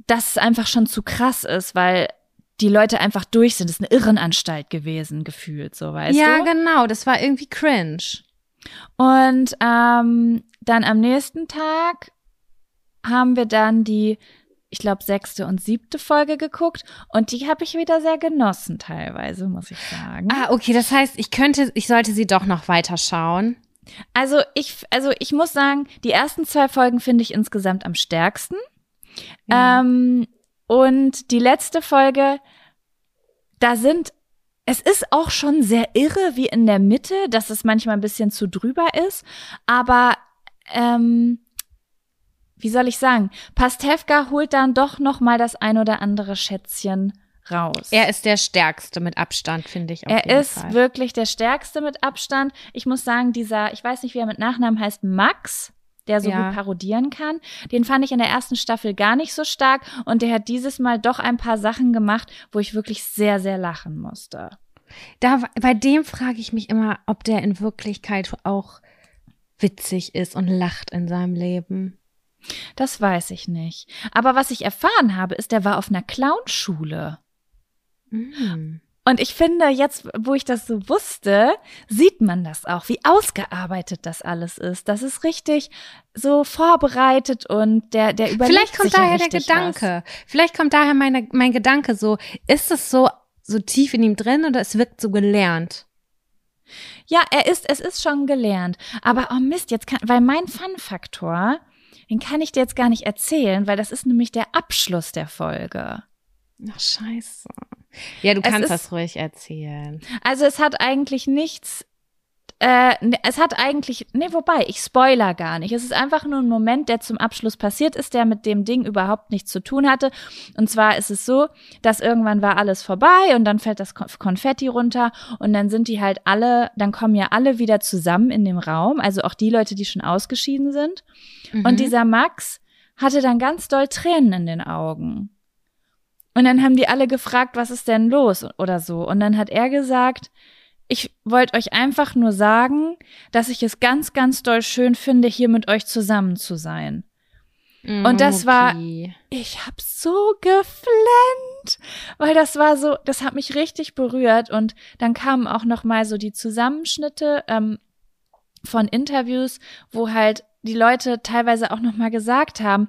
dass es einfach schon zu krass ist, weil die Leute einfach durch sind. Es ist eine Irrenanstalt gewesen, gefühlt, so weißt ja, du. genau. Das war irgendwie cringe. Und ähm, dann am nächsten Tag haben wir dann die, ich glaube, sechste und siebte Folge geguckt und die habe ich wieder sehr genossen teilweise, muss ich sagen. Ah, okay. Das heißt, ich könnte, ich sollte sie doch noch weiter schauen. Also ich, also ich muss sagen, die ersten zwei Folgen finde ich insgesamt am stärksten. Ähm, und die letzte Folge, da sind, es ist auch schon sehr irre wie in der Mitte, dass es manchmal ein bisschen zu drüber ist, aber ähm, wie soll ich sagen, Pastewka holt dann doch noch mal das ein oder andere Schätzchen raus. er ist der stärkste mit Abstand, finde ich. Er ist Fall. wirklich der stärkste mit Abstand. Ich muss sagen, dieser, ich weiß nicht, wie er mit Nachnamen heißt, Max, der so Ja. gut parodieren kann, den fand ich in der ersten Staffel gar nicht so stark und der hat dieses Mal doch ein paar Sachen gemacht, wo ich wirklich sehr, sehr lachen musste. Da, bei dem frage ich mich immer, ob der in Wirklichkeit auch witzig ist und lacht in seinem Leben. Das weiß ich nicht. Aber was ich erfahren habe, ist, der war auf einer Clownschule. Mm. Und ich finde, jetzt, wo ich das so wusste, sieht man das auch, wie ausgearbeitet das alles ist. Das ist richtig so vorbereitet und der, der überlegt Vielleicht kommt sich ja daher der richtig Gedanke. Vielleicht kommt daher meine, mein Gedanke so, ist es so, so tief in ihm drin oder es wirkt so gelernt? Was. Ja, er ist, es ist schon gelernt. Aber oh Mist, jetzt kann, weil mein Fun-Faktor, den kann ich dir jetzt gar nicht erzählen, weil das ist nämlich der Abschluss der Folge. Ach, scheiße. Ja, du Es kannst ist- das ruhig erzählen. Also es hat eigentlich nichts. Äh, ne, es hat eigentlich, nee, wobei, ich spoiler gar nicht. Es ist einfach nur ein Moment, der zum Abschluss passiert ist, der mit dem Ding überhaupt nichts zu tun hatte. Und zwar ist es so, dass irgendwann war alles vorbei und dann fällt das Kon- Konfetti runter und dann sind die halt alle, dann kommen ja alle wieder zusammen in dem Raum, also auch die Leute, die schon ausgeschieden sind. Mhm. Und dieser Max hatte dann ganz doll Tränen in den Augen. Und dann haben die alle gefragt, was ist denn los oder so. Und dann hat er gesagt, ich wollte euch einfach nur sagen, dass ich es ganz, ganz doll schön finde, hier mit euch zusammen zu sein. Und das war- Okay. Ich hab so geflennt, weil das war so, das hat mich richtig berührt und dann kamen auch noch mal so die Zusammenschnitte ähm, von Interviews, wo halt die Leute teilweise auch noch mal gesagt haben,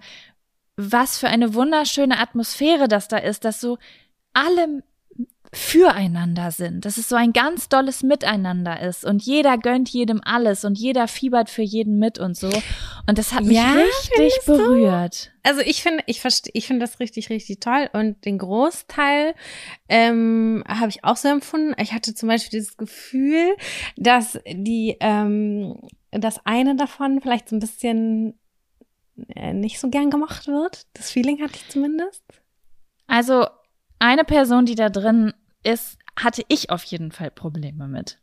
was für eine wunderschöne Atmosphäre das da ist, dass so alle füreinander sind, dass es so ein ganz dolles Miteinander ist und jeder gönnt jedem alles und jeder fiebert für jeden mit und so. Und das hat mich Ja, richtig findest du? berührt. Also ich finde, ich verstehe, ich finde das richtig, richtig toll. Und den Großteil ähm, habe ich auch so empfunden. Ich hatte zum Beispiel dieses Gefühl, dass die, ähm, das eine davon vielleicht so ein bisschen äh, nicht so gern gemacht wird. Das Feeling hatte ich zumindest. Also eine Person, die da drin ist, hatte ich auf jeden Fall Probleme mit.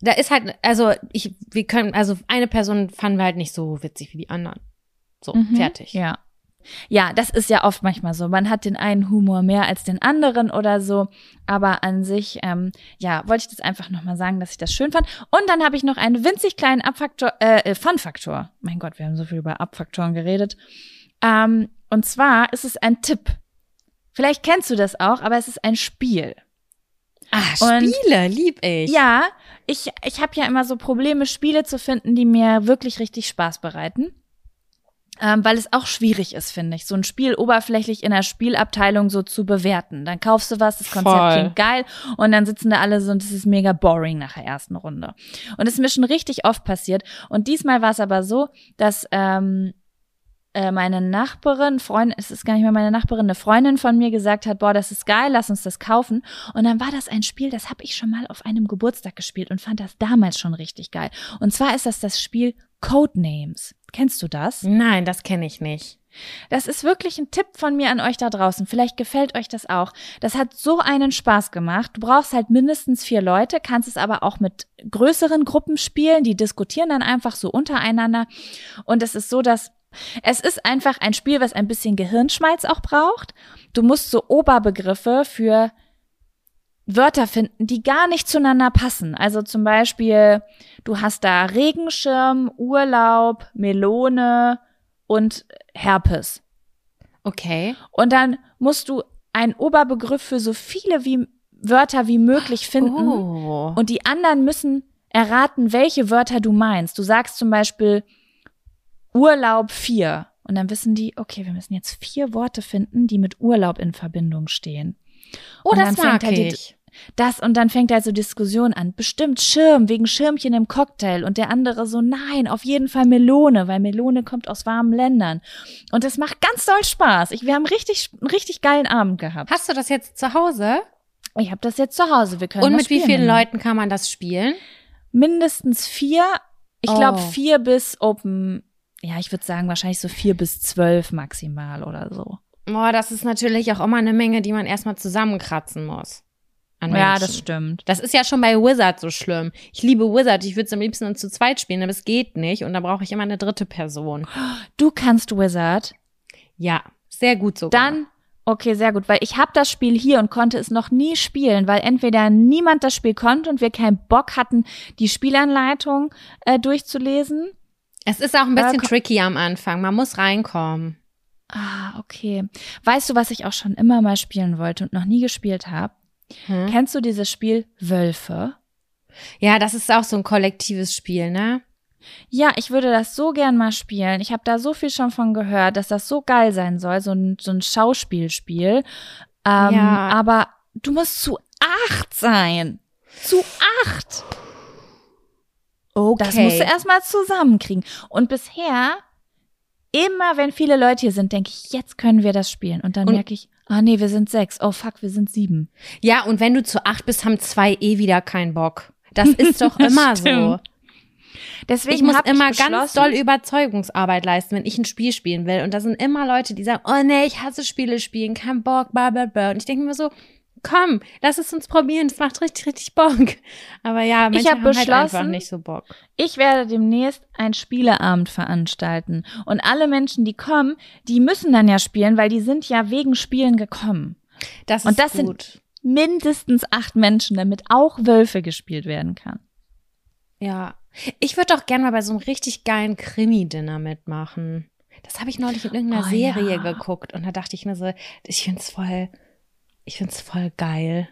da ist halt, also ich, wir können, also eine Person fanden wir halt nicht so witzig wie die anderen. So, Mhm. fertig. Ja. Ja, das ist ja oft manchmal so. Man hat den einen Humor mehr als den anderen oder so. Aber an sich, ähm, ja, wollte ich das einfach nochmal sagen, dass ich das schön fand. Und dann habe ich noch einen winzig kleinen Abfaktor, äh, äh, Fun-Faktor. Mein Gott, wir haben so viel über Abfaktoren geredet. Ähm, und zwar ist es ein Tipp. Vielleicht kennst du das auch, aber es ist ein Spiel. Ah, Und- Spiele, lieb ich. Ja, ich, ich habe ja immer so Probleme, Spiele zu finden, die mir wirklich richtig Spaß bereiten. Ähm, weil es auch schwierig ist, finde ich, so ein Spiel oberflächlich in der Spielabteilung so zu bewerten. Dann kaufst du was, das Konzept Voll. klingt geil und dann sitzen da alle so und das ist mega boring nach der ersten Runde. Und es ist mir schon richtig oft passiert. Und diesmal war es aber so, dass ähm, äh, meine Nachbarin, Freundin, es ist gar nicht mehr meine Nachbarin, eine Freundin von mir gesagt hat, boah, das ist geil, lass uns das kaufen. Und dann war das ein Spiel, das habe ich schon mal auf einem Geburtstag gespielt und fand das damals schon richtig geil. Und zwar ist das das Spiel Codenames. Kennst du das? Nein, das kenne ich nicht. Das ist wirklich ein Tipp von mir an euch da draußen. Vielleicht gefällt euch das auch. Das hat so einen Spaß gemacht. Du brauchst halt mindestens vier Leute, kannst es aber auch mit größeren Gruppen spielen. Die diskutieren dann einfach so untereinander. Und es ist so, dass es ist einfach ein Spiel, was ein bisschen Gehirnschmalz auch braucht. Du musst so Oberbegriffe für Wörter finden, die gar nicht zueinander passen. Also zum Beispiel, du hast da Regenschirm, Urlaub, Melone und Herpes. Okay. Und dann musst du einen Oberbegriff für so viele wie Wörter wie möglich finden. Oh. Und die anderen müssen erraten, welche Wörter du meinst. Du sagst zum Beispiel Urlaub vier. Und dann wissen die, okay, wir müssen jetzt vier Worte finden, die mit Urlaub in Verbindung stehen. oh, und das dann fängt mag halt ich. Das und dann fängt also Diskussion an. Bestimmt Schirm wegen Schirmchen im Cocktail und der andere so nein, auf jeden Fall Melone, weil Melone kommt aus warmen Ländern. Und das macht ganz doll Spaß. Ich, wir haben richtig einen richtig geilen Abend gehabt. Hast du das jetzt zu Hause? Ich habe das jetzt zu Hause. Wir können Und mit wie vielen. Leuten kann man das spielen? Mindestens vier. Ich Oh. glaube vier bis Open. Ja, ich würde sagen wahrscheinlich so vier bis zwölf maximal oder so. Boah, das ist natürlich auch immer eine Menge, die man erstmal zusammenkratzen muss. An Ja, das stimmt. Das ist ja schon bei Wizard so schlimm. Ich liebe Wizard, ich würde es am liebsten zu zweit spielen, aber es geht nicht und da brauche ich immer eine dritte Person. Du kannst Wizard. Ja, sehr gut sogar. Dann, okay, sehr gut, weil ich habe das Spiel hier und konnte es noch nie spielen, weil entweder niemand das Spiel konnte und wir keinen Bock hatten, die Spielanleitung äh, durchzulesen. Es ist auch ein bisschen Äh, tricky am Anfang. Man muss reinkommen. Ah, okay. Weißt du, was ich auch schon immer mal spielen wollte und noch nie gespielt habe? Hm? Kennst du dieses Spiel Wölfe? Ja, das ist auch so ein kollektives Spiel, ne? Ja, ich würde das so gern mal spielen. Ich habe da so viel schon von gehört, dass das so geil sein soll, so ein, so ein Schauspielspiel. Ähm, Ja. Aber du musst zu acht sein. Zu acht. Okay. Das musst du erstmal zusammenkriegen. Und bisher, immer wenn viele Leute hier sind, denke ich, jetzt können wir das spielen. Und dann Und- merke ich, ah nee, wir sind sechs. Oh fuck, wir sind sieben. Ja, und wenn du zu acht bist, haben zwei eh wieder keinen Bock. Das [laughs] ist doch immer so. Deswegen Ich muss immer ich ganz doll Überzeugungsarbeit leisten, wenn ich ein Spiel spielen will. Und da sind immer Leute, die sagen, oh nee, ich hasse Spiele spielen, kein Bock, bla bla bla. Und ich denke mir so, komm, lass es uns probieren, das macht richtig, richtig Bock. Aber ja, manche hab haben halt einfach beschlossen, nicht so Bock. Ich werde demnächst einen Spieleabend veranstalten. Und alle Menschen, die kommen, die müssen dann ja spielen, weil die sind ja wegen Spielen gekommen. Das ist Und das sind- gut. Mindestens acht Menschen, damit auch Wölfe gespielt werden kann. Ja. Ich würde auch gerne mal bei so einem richtig geilen Krimi-Dinner mitmachen. Das habe ich neulich in irgendeiner Oh, Serie ja. geguckt und da dachte ich mir so, ich find's voll, ich find's voll geil.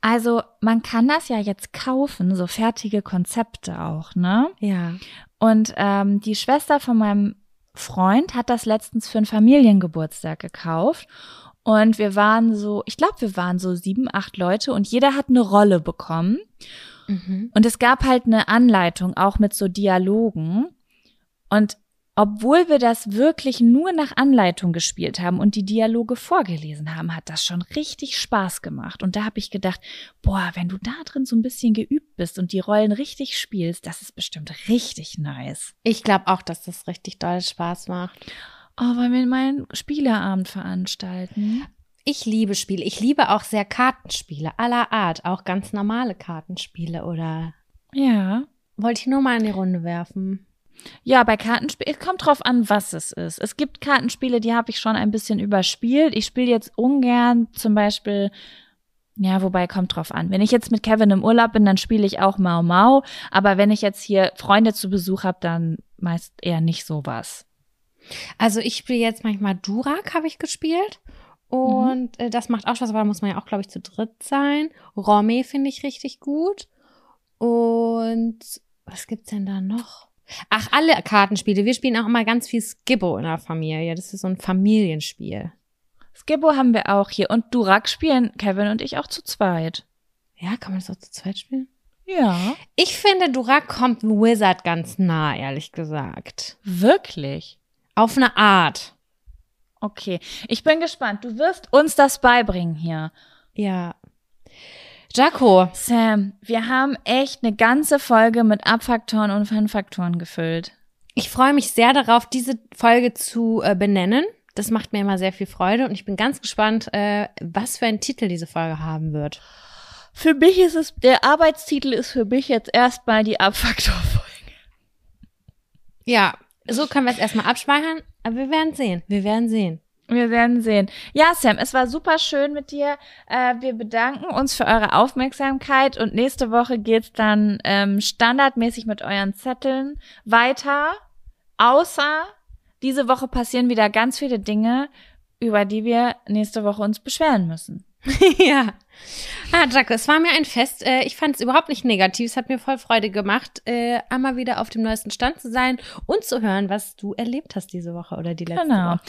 Also man kann das ja jetzt kaufen, so fertige Konzepte auch, ne? Ja. Und ähm, die Schwester von meinem Freund hat das letztens für einen Familiengeburtstag gekauft. Und wir waren so, ich glaube, wir waren so sieben, acht Leute und jeder hat eine Rolle bekommen. Mhm. Und es gab halt eine Anleitung, auch mit so Dialogen. Und obwohl wir das wirklich nur nach Anleitung gespielt haben und die Dialoge vorgelesen haben, hat das schon richtig Spaß gemacht. Und da habe ich gedacht, boah, wenn du da drin so ein bisschen geübt bist und die Rollen richtig spielst, das ist bestimmt richtig nice. Ich glaube auch, dass das richtig doll Spaß macht. Oh, wollen wir mal einen Spieleabend veranstalten? Ich liebe Spiele. Ich liebe auch sehr Kartenspiele aller Art, auch ganz normale Kartenspiele oder Ja. Wollte ich nur mal in die Runde werfen. Ja, bei Kartenspielen, es kommt drauf an, was es ist. Es gibt Kartenspiele, die habe ich schon ein bisschen überspielt. Ich spiele jetzt ungern zum Beispiel, ja, wobei kommt drauf an. Wenn ich jetzt mit Kevin im Urlaub bin, dann spiele ich auch Mau Mau. Aber wenn ich jetzt hier Freunde zu Besuch habe, dann meist eher nicht sowas. Also ich spiele jetzt manchmal Durak, habe ich gespielt. Und mhm. das macht auch Spaß, aber da muss man ja auch, glaube ich, zu dritt sein. Romy finde ich richtig gut. Und was gibt's denn da noch? Ach, alle Kartenspiele. Wir spielen auch immer ganz viel Skibbo in der Familie. Das ist so ein Familienspiel. Skibbo haben wir auch hier. Und Durak spielen Kevin und ich auch zu zweit. Ja, kann man das auch zu zweit spielen? Ja. Ich finde, Durak kommt Wizard ganz nah, ehrlich gesagt. Wirklich? Auf eine Art. Okay. Ich bin gespannt. Du wirst uns das beibringen hier. Ja. Jaco. Sam, wir haben echt eine ganze Folge mit Abfaktoren und Fanfaktoren gefüllt. Ich freue mich sehr darauf, diese Folge zu äh, benennen. Das macht mir immer sehr viel Freude und ich bin ganz gespannt, äh, was für einen Titel diese Folge haben wird. Für mich ist es, der Arbeitstitel ist für mich jetzt erstmal die Abfaktorfolge. Ja, so können wir es erstmal abspeichern, aber wir werden sehen. Wir werden sehen. Wir werden sehen. Ja, Sam, es war super schön mit dir. Äh, wir bedanken uns für eure Aufmerksamkeit und nächste Woche geht's dann ähm, standardmäßig mit euren Zetteln weiter. Außer diese Woche passieren wieder ganz viele Dinge, über die wir nächste Woche uns beschweren müssen. [laughs] ja. Ah, Jaco, es war mir ein Fest. Äh, ich fand es überhaupt nicht negativ. Es hat mir voll Freude gemacht, äh, einmal wieder auf dem neuesten Stand zu sein und zu hören, was du erlebt hast diese Woche oder die letzte genau. Woche.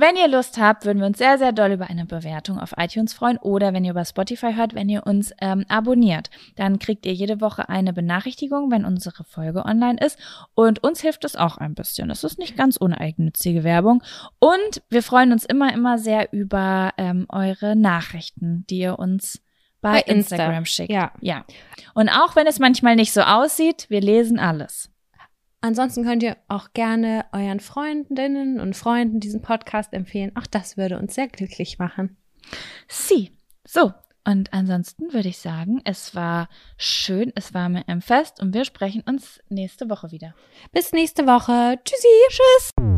Wenn ihr Lust habt, würden wir uns sehr, sehr doll über eine Bewertung auf iTunes freuen oder wenn ihr über Spotify hört, wenn ihr uns ähm, abonniert. Dann kriegt ihr jede Woche eine Benachrichtigung, wenn unsere Folge online ist und uns hilft es auch ein bisschen. Es ist nicht ganz uneigennützige Werbung und wir freuen uns immer, immer sehr über ähm, eure Nachrichten, die ihr uns bei, bei Instagram Insta. schickt. Ja. ja. Und auch wenn es manchmal nicht so aussieht, wir lesen alles. Ansonsten könnt ihr auch gerne euren Freundinnen und Freunden diesen Podcast empfehlen. Auch das würde uns sehr glücklich machen. Sie. So. Und ansonsten würde ich sagen, es war schön, es war mir ein Fest und wir sprechen uns nächste Woche wieder. Bis nächste Woche. Tschüssi. Tschüss.